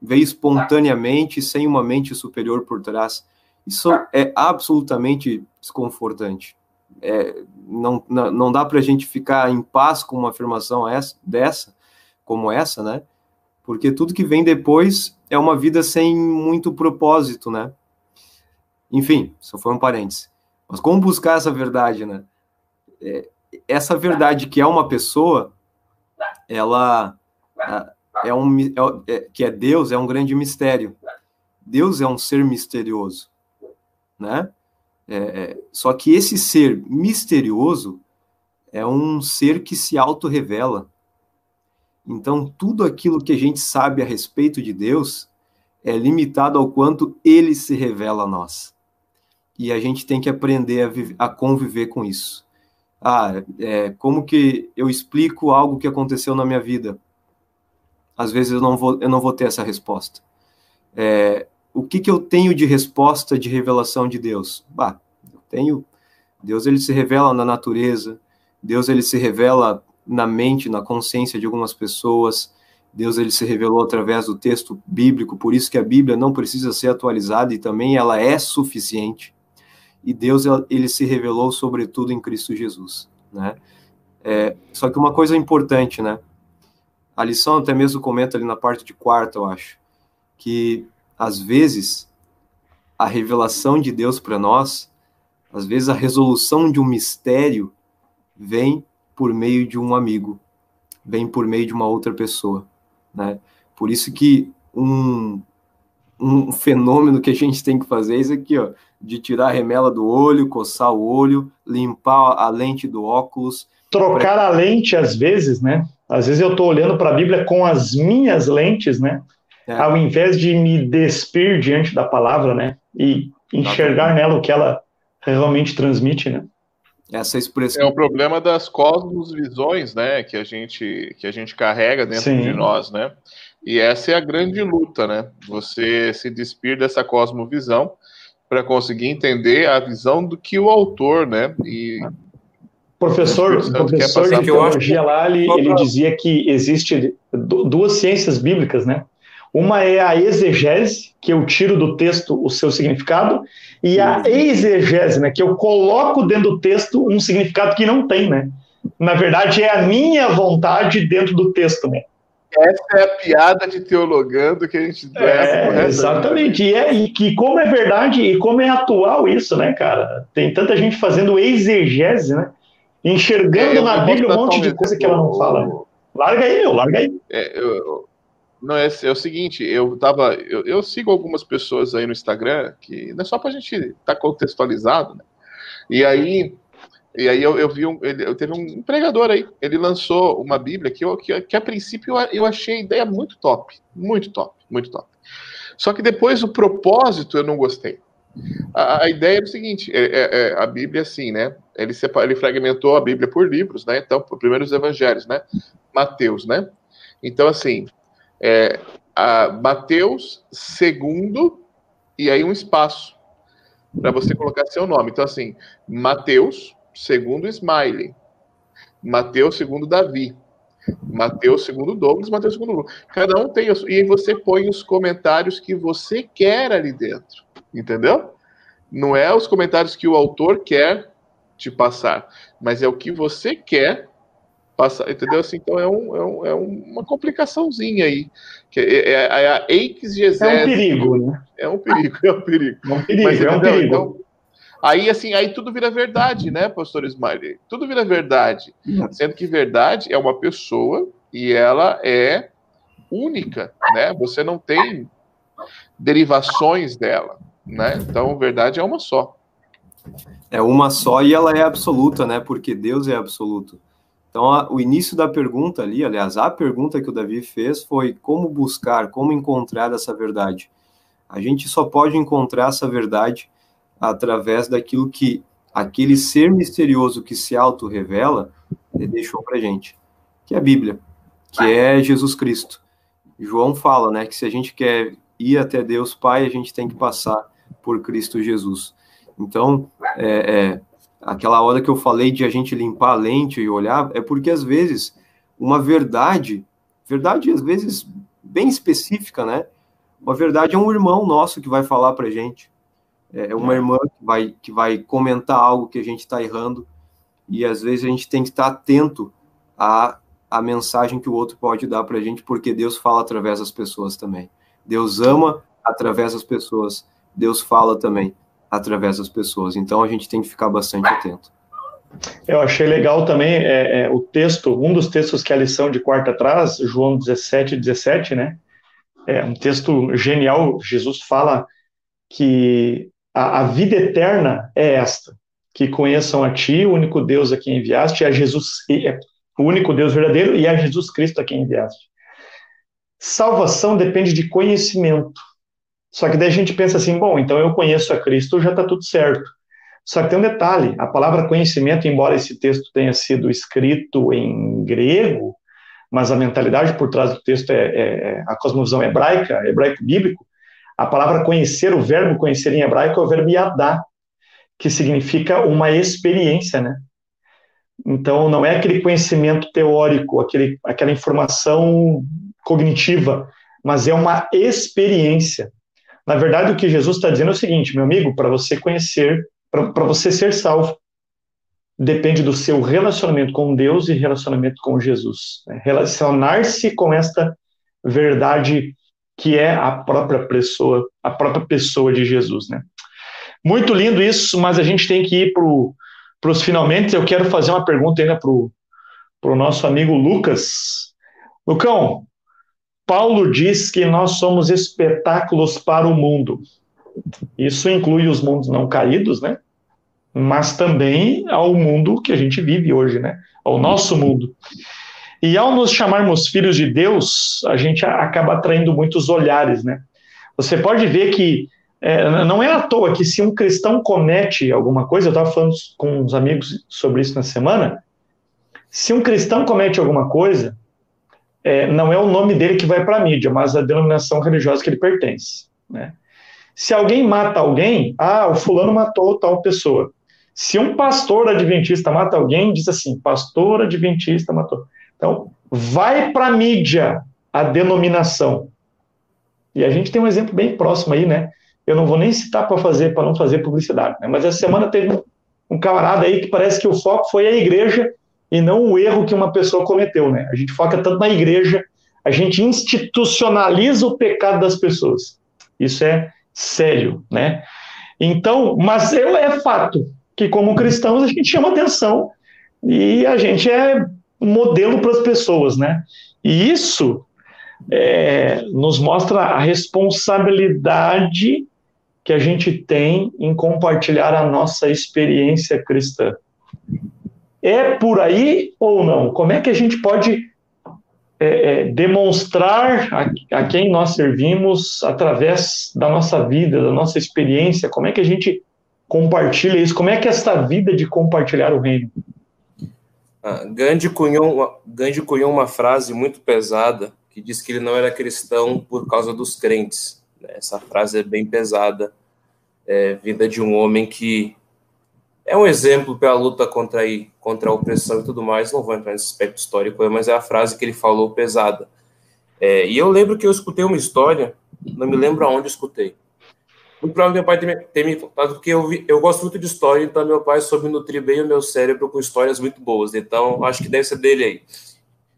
veio espontaneamente, sem uma mente superior por trás. Isso é absolutamente desconfortante. É, não, não, não dá para a gente ficar em paz com uma afirmação essa, dessa, como essa, né? Porque tudo que vem depois é uma vida sem muito propósito, né? Enfim, só foi um parênteses. Mas como buscar essa verdade, né? Essa verdade que é uma pessoa, ela é um é, é, que é Deus é um grande mistério. Deus é um ser misterioso, né? É, é, só que esse ser misterioso é um ser que se auto-revela. Então, tudo aquilo que a gente sabe a respeito de Deus é limitado ao quanto ele se revela a nós. E a gente tem que aprender a, a conviver com isso ah, é, como que eu explico algo que aconteceu na minha vida? Às vezes eu não vou, eu não vou ter essa resposta. É, o que, que eu tenho de resposta de revelação de Deus? Bah, eu tenho. Deus ele se revela na natureza. Deus ele se revela na mente, na consciência de algumas pessoas. Deus ele se revelou através do texto bíblico, por isso que a Bíblia não precisa ser atualizada e também ela é suficiente. E Deus ele se revelou sobretudo em Cristo Jesus, né? É, só que uma coisa importante, né? A lição até mesmo comenta ali na parte de quarta, eu acho, que às vezes a revelação de Deus para nós, às vezes a resolução de um mistério vem por meio de um amigo, vem por meio de uma outra pessoa, né? Por isso que um, um fenômeno que a gente tem que fazer é isso aqui, ó, de tirar a remela do olho, coçar o olho, limpar a lente do óculos. Trocar a lente às vezes, né? Às vezes eu estou olhando para a Bíblia com as minhas lentes, né? É. Ao invés de me despir diante da palavra, né? E enxergar nela o que ela realmente transmite, né? Essa expressão. É o problema das cosmos-visões, né? Que a gente, que a gente carrega dentro Sim. de nós, né? E essa é a grande luta, né? Você se despir dessa cosmovisão para conseguir entender a visão do que o autor, né? E professor, o professor de teologia lá, ele, ele dizia que existe duas ciências bíblicas, né? Uma é a exegese, que eu tiro do texto o seu significado, e a exegese, né, que eu coloco dentro do texto um significado que não tem, né? Na verdade, é a minha vontade dentro do texto, né? Essa é a piada de teologando que a gente leva. É, exatamente. E, é, e que como é verdade e como é atual isso, né, cara? Tem tanta gente fazendo exegese, né? Enxergando é, na Bíblia um monte de coisa que ela não fala. Larga aí, meu, larga aí. É, eu, não, é, é, o seguinte, eu tava. Eu, eu, sigo algumas pessoas aí no Instagram, que não é só pra gente estar tá contextualizado, né? E aí e aí eu, eu vi um, ele, eu teve um empregador aí, ele lançou uma Bíblia que, eu, que, que a princípio eu, eu achei a ideia muito top, muito top, muito top. Só que depois o propósito eu não gostei. A, a ideia é o seguinte: é, é, é, a Bíblia, assim, né? Ele, separa, ele fragmentou a Bíblia por livros, né? Então, primeiro os evangelhos, né? Mateus, né? Então, assim, é, a Mateus, segundo, e aí um espaço para você colocar seu nome. Então, assim, Mateus, segundo Smiley, Mateus segundo Davi, Mateus segundo Douglas, Mateus segundo Lu. Cada um tem e aí você põe os comentários que você quer ali dentro, entendeu? Não é os comentários que o autor quer te passar, mas é o que você quer passar, entendeu? Assim, então é, um, é, um, é uma complicaçãozinha aí. Que é, é, é a exegese. É um perigo, né? É um perigo, é um perigo. É um perigo, mas, é um perigo. Então, Aí, assim, aí tudo vira verdade, né, pastor Smiley? Tudo vira verdade. Sendo que verdade é uma pessoa e ela é única, né? Você não tem derivações dela, né? Então, verdade é uma só. É uma só e ela é absoluta, né? Porque Deus é absoluto. Então, a, o início da pergunta ali, aliás, a pergunta que o Davi fez foi como buscar, como encontrar essa verdade. A gente só pode encontrar essa verdade através daquilo que aquele ser misterioso que se auto-revela deixou para gente, que é a Bíblia, que é Jesus Cristo. João fala, né, que se a gente quer ir até Deus Pai, a gente tem que passar por Cristo Jesus. Então, é, é, aquela hora que eu falei de a gente limpar a lente e olhar, é porque às vezes uma verdade, verdade às vezes bem específica, né? Uma verdade é um irmão nosso que vai falar para gente. É, é uma irmã que vai, que vai comentar algo que a gente está errando, e às vezes a gente tem que estar atento à, à mensagem que o outro pode dar para a gente, porque Deus fala através das pessoas também. Deus ama através das pessoas, Deus fala também através das pessoas. Então a gente tem que ficar bastante atento. Eu achei legal também é, é, o texto, um dos textos que a lição de quarta traz, João 17, 17, né? É um texto genial. Jesus fala que a, a vida eterna é esta: que conheçam a Ti, o único Deus a quem enviaste, a Jesus, é, o único Deus verdadeiro, e a Jesus Cristo a quem enviaste. Salvação depende de conhecimento. Só que daí a gente pensa assim, bom, então eu conheço a Cristo, já está tudo certo. Só que tem um detalhe: a palavra conhecimento, embora esse texto tenha sido escrito em grego, mas a mentalidade por trás do texto é, é, é a cosmovisão hebraica, hebraico bíblico, a palavra conhecer, o verbo conhecer em hebraico é o verbo yadá, que significa uma experiência, né? Então, não é aquele conhecimento teórico, aquele, aquela informação cognitiva, mas é uma experiência. Na verdade, o que Jesus está dizendo é o seguinte, meu amigo, para você conhecer, para você ser salvo, depende do seu relacionamento com Deus e relacionamento com Jesus. Né? Relacionar-se com esta verdade que é a própria pessoa, a própria pessoa de Jesus, né? Muito lindo isso, mas a gente tem que ir para os finalmente. Eu quero fazer uma pergunta ainda para o nosso amigo Lucas. Lucão, Paulo diz que nós somos espetáculos para o mundo. Isso inclui os mundos não caídos, né? Mas também ao mundo que a gente vive hoje, né? Ao nosso mundo. E ao nos chamarmos filhos de Deus, a gente acaba atraindo muitos olhares, né? Você pode ver que é, não é à toa que se um cristão comete alguma coisa, eu estava falando com uns amigos sobre isso na semana, se um cristão comete alguma coisa, é, não é o nome dele que vai para a mídia, mas a denominação religiosa que ele pertence, né? Se alguém mata alguém, ah, o fulano matou tal pessoa. Se um pastor adventista mata alguém, diz assim, pastor adventista matou. Então, vai para a mídia a denominação. E a gente tem um exemplo bem próximo aí, né? Eu não vou nem citar para fazer, para não fazer publicidade, né? mas essa semana teve um, camarada aí que parece que o foco foi a igreja e não o erro que uma pessoa cometeu, né? A gente foca tanto na igreja, a gente institucionaliza o pecado das pessoas. Isso é sério, né? Então, mas é fato que como cristãos a gente chama atenção e a gente é modelo para as pessoas, né? E isso é, nos mostra a responsabilidade que a gente tem em compartilhar a nossa experiência cristã. É por aí ou não? Como é que a gente pode é, é, demonstrar a, a, quem nós servimos através da nossa vida, da nossa experiência? Como é que a gente compartilha isso? Como é que é essa vida de compartilhar o reino? Ah, Gandhi, cunhou, Gandhi cunhou uma frase muito pesada que diz que ele não era cristão por causa dos crentes. Essa frase é bem pesada, é, vinda de um homem que é um exemplo pela luta contra, aí, contra a opressão e tudo mais. Não vou entrar nesse aspecto histórico, mas é a frase que ele falou pesada. É, e eu lembro que eu escutei uma história, não me lembro aonde escutei. Muito provavelmente meu pai ter me, contado, porque eu, vi, eu gosto muito de história, então meu pai soube nutrir bem o meu cérebro com histórias muito boas. Então, acho que deve ser dele aí.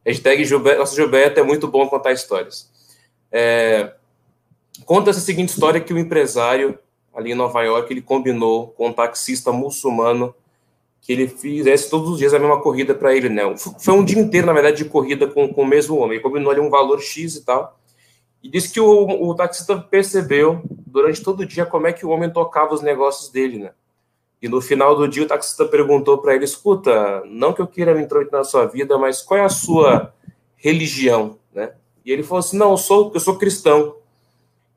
Hashtag Gilberto, nosso Gilberto é muito bom contar histórias. É, conta essa seguinte história que o empresário ali em Nova York, ele combinou com um taxista muçulmano que ele fizesse todos os dias a mesma corrida para ele, né? Foi um dia inteiro, na verdade, de corrida com, com o mesmo homem. Ele combinou ali um valor X e tal. E disse que o, o taxista percebeu durante todo o dia como é que o homem tocava os negócios dele, né? E no final do dia o taxista perguntou para ele: escuta, não que eu queira me intrometer na sua vida, mas qual é a sua religião, né? E ele falou assim: não, eu sou, eu sou cristão.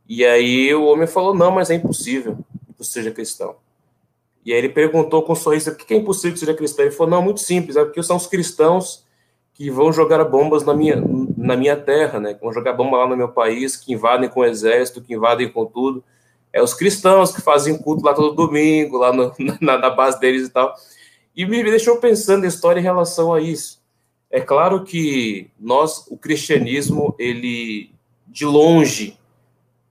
E aí o homem falou: não, mas é impossível que você seja cristão. E aí ele perguntou com um sorriso: por que é impossível que seja cristão? Ele falou: não, muito simples, é porque são os cristãos que vão jogar bombas na minha, na minha terra, né? Que vão jogar bomba lá no meu país, que invadem com o exército, que invadem com tudo. É os cristãos que fazem culto lá todo domingo, lá no, na, na base deles e tal. E me deixou pensando a história em relação a isso. É claro que nós, o cristianismo, ele de longe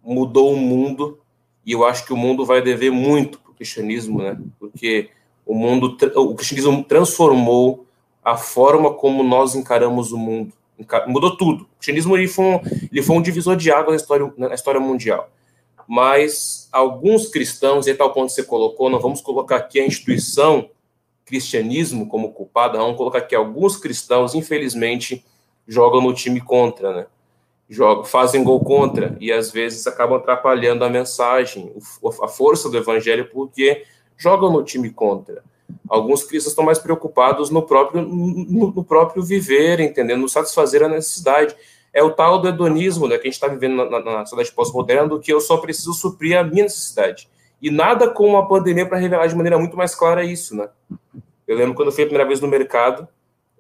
mudou o mundo e eu acho que o mundo vai dever muito para o cristianismo, né? Porque o mundo, o cristianismo transformou a forma como nós encaramos o mundo, mudou tudo. O cristianismo ele foi um, ele foi um divisor de água na história, na história mundial. Mas alguns cristãos, e tal ponto você colocou, não vamos colocar aqui a instituição cristianismo como culpada, vamos colocar aqui alguns cristãos, infelizmente, jogam no time contra, né? jogam, fazem gol contra e às vezes acabam atrapalhando a mensagem, a força do evangelho, porque jogam no time contra. Alguns cristãos estão mais preocupados no próprio, no, no próprio viver, entendendo, no satisfazer a necessidade. É o tal do hedonismo né, que a gente está vivendo na, na, na sociedade pós-moderna, do que eu só preciso suprir a minha necessidade. E nada como a pandemia para revelar de maneira muito mais clara isso, né? Eu lembro quando eu fui a primeira vez no mercado,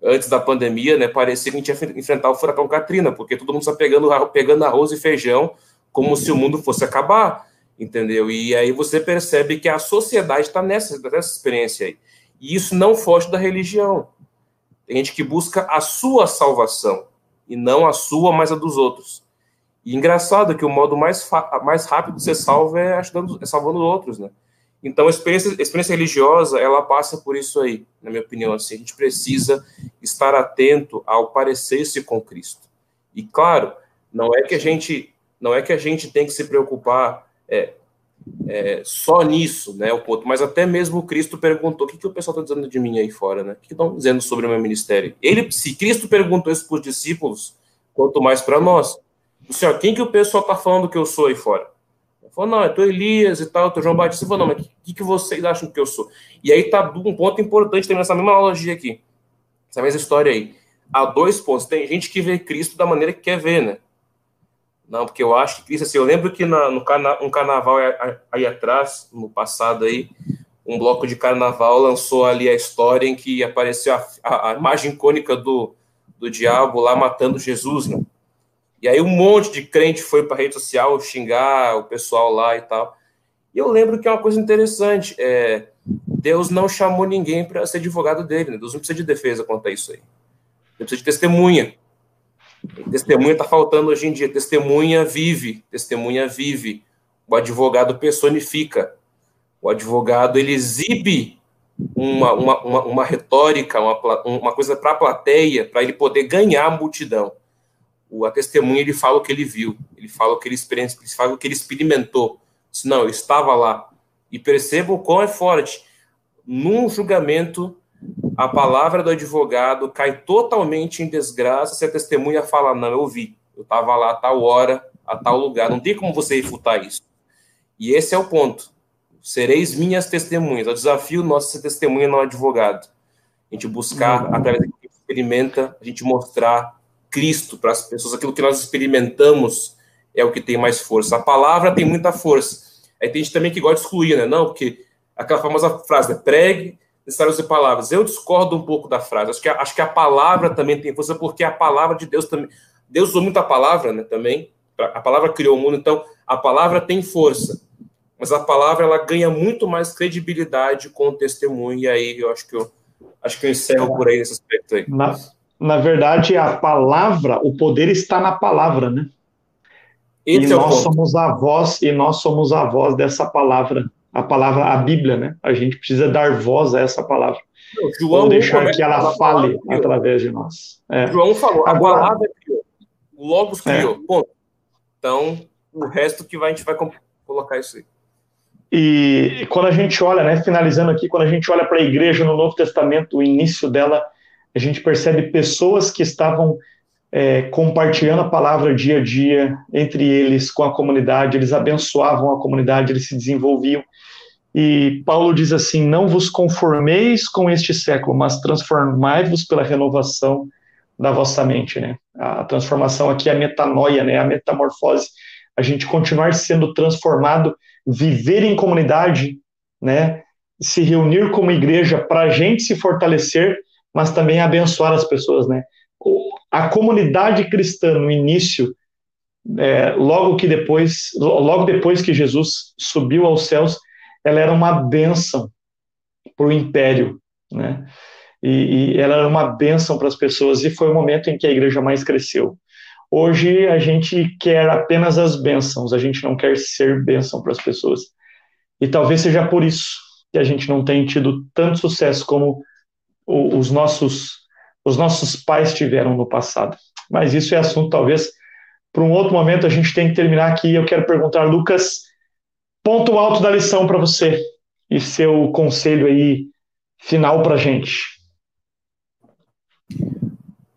antes da pandemia, né, parecia que a gente ia enfrentar o furacão Katrina, porque todo mundo está pegando, pegando arroz e feijão como se o mundo fosse acabar, entendeu? E aí você percebe que a sociedade está nessa, nessa experiência aí. E isso não foge da religião. Tem gente que busca a sua salvação, e não a sua, mas a dos outros. E engraçado que o modo mais, mais rápido de ser salvo é, ajudando, é salvando outros, né? Então, a experiência, a experiência religiosa, ela passa por isso aí, na minha opinião. Assim, a gente precisa estar atento ao parecer-se com Cristo. E, claro, não é que a gente não é que a gente tem que se preocupar é, é, só nisso, né, o ponto, mas até mesmo Cristo perguntou, o que, que o pessoal está dizendo de mim aí fora, né? O que estão dizendo sobre o meu ministério? Ele, se Cristo perguntou isso para os discípulos, quanto mais para nós. O senhor, quem que o pessoal está falando que eu sou aí fora? Ele falou, não, eu tô Elias e tal, tô João Batista. Ele falou, não, mas o que, que vocês acham que eu sou? E aí tá um ponto importante também nessa mesma analogia aqui, essa mesma história aí. Há dois pontos. Tem gente que vê Cristo da maneira que quer ver, né? Não, porque eu acho que Cristo, assim, eu lembro que na, no carna, um carnaval aí, atrás, no passado aí, um bloco de carnaval lançou ali a história em que apareceu a, a, a imagem icônica do, do diabo lá matando Jesus, né? E aí um monte de crente foi para rede social xingar o pessoal lá e tal. E eu lembro que é uma coisa interessante, é, Deus não chamou ninguém para ser advogado dele, né? Deus não precisa de defesa quanto a isso aí. Ele precisa de testemunha. Testemunha está faltando hoje em dia. Testemunha vive, testemunha vive. O advogado personifica. O advogado ele exibe uma, uma, uma, uma retórica, uma, uma coisa para a plateia, para ele poder ganhar a multidão. O, a testemunha ele fala o que ele viu, ele fala o que ele experienciou, ele fala o que ele experimentou. Diz, não, eu estava lá. E perceba o quão é forte. Num julgamento, a palavra do advogado cai totalmente em desgraça se a testemunha fala, não, eu vi, eu estava lá a tal hora, a tal lugar. Não tem como você refutar isso. E esse é o ponto. Sereis minhas testemunhas. O desafio nosso é ser testemunha, não advogado. A gente buscar, uhum. através do que experimenta, a gente mostrar Cristo para as pessoas. Aquilo que nós experimentamos é o que tem mais força. A palavra tem muita força. Aí tem gente também que gosta de excluir, né? Não, porque aquela famosa frase, né? Pregue necessário usar palavras. Eu discordo um pouco da frase. Acho que, a, acho que a palavra também tem força, porque a palavra de Deus também. Deus usou muita palavra, né? Também. A palavra criou o mundo, então a palavra tem força. Mas a palavra ela ganha muito mais credibilidade com o testemunho. E aí eu acho que eu acho que eu encerro por aí nesse aspecto aí. Na, na verdade, a palavra, o poder está na palavra, né? Esse e é nós somos a voz, e nós somos a voz dessa palavra a palavra, a Bíblia, né? A gente precisa dar voz a essa palavra. João Ou deixar que ela fale através de nós. É. João falou, a Agora, palavra criou, o Logos é. criou, é. ponto. Então, o resto que vai, a gente vai colocar isso aí. E quando a gente olha, né, finalizando aqui, quando a gente olha para a igreja no Novo Testamento, o início dela, a gente percebe pessoas que estavam é, compartilhando a palavra dia a dia entre eles, com a comunidade, eles abençoavam a comunidade, eles se desenvolviam. E Paulo diz assim: Não vos conformeis com este século, mas transformai-vos pela renovação da vossa mente. Né? A transformação aqui é a metanoia, né? a metamorfose, a gente continuar sendo transformado, viver em comunidade, né? se reunir como igreja para a gente se fortalecer, mas também abençoar as pessoas. Né? A comunidade cristã no início, é, logo que depois, logo depois que Jesus subiu aos céus, ela era uma bênção para o império, né? E, e, ela era uma bênção para as pessoas e foi o momento em que a igreja mais cresceu. Hoje a gente quer apenas as bênçãos, a gente não quer ser bênção para as pessoas. E talvez seja por isso que a gente não tem tido tanto sucesso como os nossos os nossos pais tiveram no passado. Mas isso é assunto talvez para um outro momento. A gente tem que terminar aqui. Eu quero perguntar, Lucas, Ponto alto da lição para você e seu conselho aí final para gente.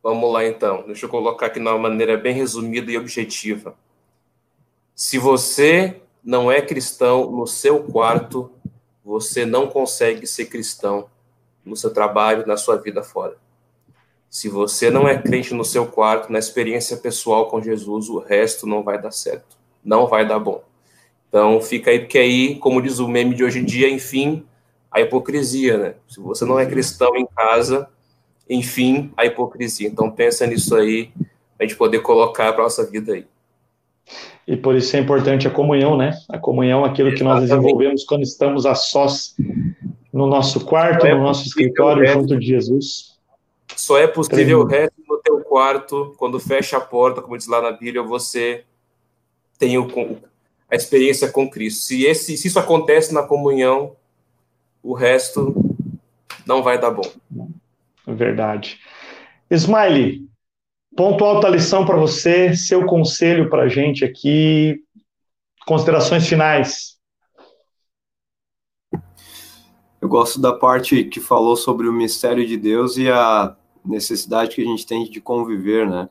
Vamos lá então. Deixa eu colocar aqui de uma maneira bem resumida e objetiva. Se você não é cristão no seu quarto, você não consegue ser cristão no seu trabalho, na sua vida fora. Se você não é crente no seu quarto, na experiência pessoal com Jesus, o resto não vai dar certo. Não vai dar bom. Então fica aí, porque aí, como diz o meme de hoje em dia, enfim, a hipocrisia, né? Se você não é cristão em casa, enfim, a hipocrisia. Então pensa nisso aí, a gente poder colocar para nossa vida aí. E por isso é importante a comunhão, né? A comunhão, aquilo Exatamente. que nós desenvolvemos quando estamos a sós no nosso quarto, é no nosso escritório, junto de Jesus. Só é possível o resto no teu quarto, quando fecha a porta, como diz lá na Bíblia, você tem o, a experiência com Cristo. Se, esse, se isso acontece na comunhão, o resto não vai dar bom. Verdade. Smiley, ponto alta lição para você, seu conselho para a gente aqui, considerações finais. Eu gosto da parte que falou sobre o mistério de Deus e a necessidade que a gente tem de conviver, né?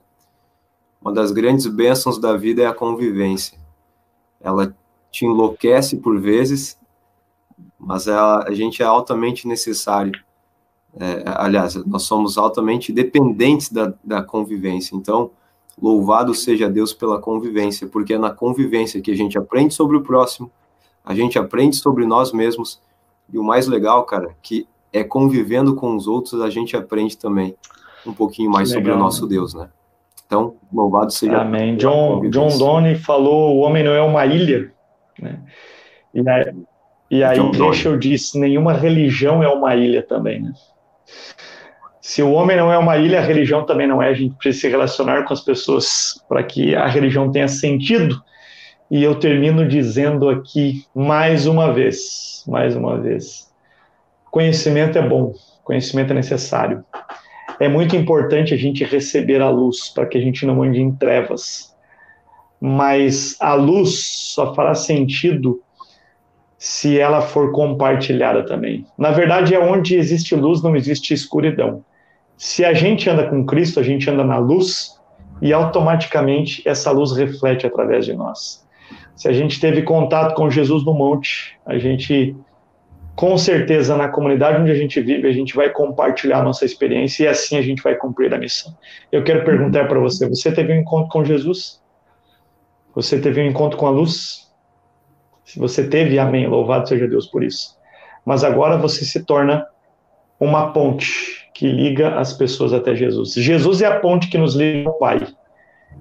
Uma das grandes bênçãos da vida é a convivência. Ela te enlouquece por vezes, mas a, a gente é altamente necessário. É, aliás, nós somos altamente dependentes da, da convivência. Então, louvado seja Deus pela convivência, porque é na convivência que a gente aprende sobre o próximo, a gente aprende sobre nós mesmos, e o mais legal, cara, que é convivendo com os outros, a gente aprende também um pouquinho mais sobre o nosso Deus, né? Então, louvado seja Amém. John, John Donne falou: o homem não é uma ilha. Né? E aí, e aí Heschel disse: nenhuma religião é uma ilha também. Né? Se o homem não é uma ilha, a religião também não é. A gente precisa se relacionar com as pessoas para que a religião tenha sentido. E eu termino dizendo aqui mais uma vez, mais uma vez, conhecimento é bom, conhecimento é necessário é muito importante a gente receber a luz para que a gente não ande em trevas. Mas a luz só fará sentido se ela for compartilhada também. Na verdade, é onde existe luz, não existe escuridão. Se a gente anda com Cristo, a gente anda na luz e automaticamente essa luz reflete através de nós. Se a gente teve contato com Jesus no monte, a gente com certeza na comunidade onde a gente vive, a gente vai compartilhar a nossa experiência e assim a gente vai cumprir a missão. Eu quero perguntar para você: você teve um encontro com Jesus? Você teve um encontro com a luz? Se você teve, amém, louvado seja Deus por isso. Mas agora você se torna uma ponte que liga as pessoas até Jesus. Jesus é a ponte que nos liga ao Pai.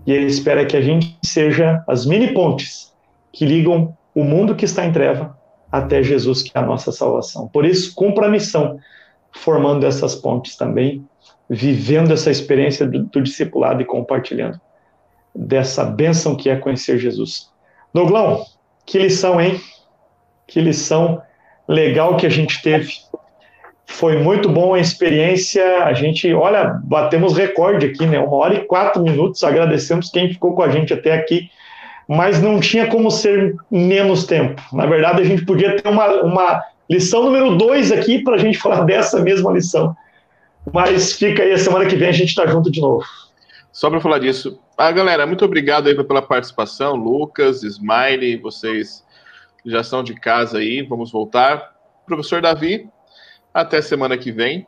E Ele espera que a gente seja as mini pontes que ligam o mundo que está em treva até Jesus, que é a nossa salvação. Por isso, cumpra a missão, formando essas pontes também, vivendo essa experiência do, do discipulado e compartilhando dessa bênção que é conhecer Jesus. Douglão, que lição, hein? Que lição legal que a gente teve. Foi muito bom a experiência. A gente, olha, batemos recorde aqui, né? Uma hora e quatro minutos. Agradecemos quem ficou com a gente até aqui mas não tinha como ser menos tempo. Na verdade, a gente podia ter uma, uma lição número dois aqui para a gente falar dessa mesma lição. Mas fica aí, a semana que vem a gente está junto de novo. Só para falar disso. Ah, galera, muito obrigado aí pela participação. Lucas, Smiley, vocês já são de casa aí. Vamos voltar. Professor Davi, até semana que vem.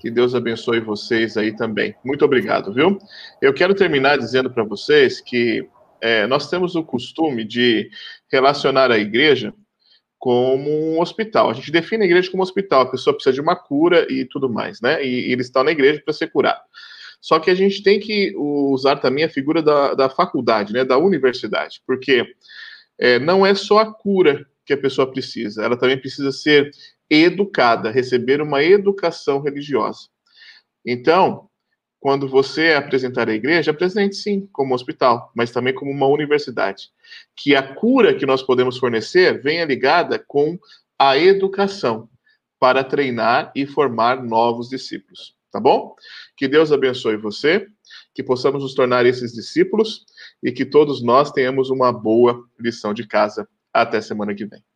Que Deus abençoe vocês aí também. Muito obrigado, viu? Eu quero terminar dizendo para vocês que é, nós temos o costume de relacionar a igreja como um hospital. A gente define a igreja como um hospital, a pessoa precisa de uma cura e tudo mais, né? E, e ele está na igreja para ser curado. Só que a gente tem que usar também a figura da, da faculdade, né? Da universidade, porque é, não é só a cura que a pessoa precisa, ela também precisa ser educada, receber uma educação religiosa. Então, quando você apresentar a igreja, apresente sim como hospital, mas também como uma universidade. Que a cura que nós podemos fornecer venha ligada com a educação para treinar e formar novos discípulos. Tá bom? Que Deus abençoe você, que possamos nos tornar esses discípulos e que todos nós tenhamos uma boa lição de casa. Até semana que vem.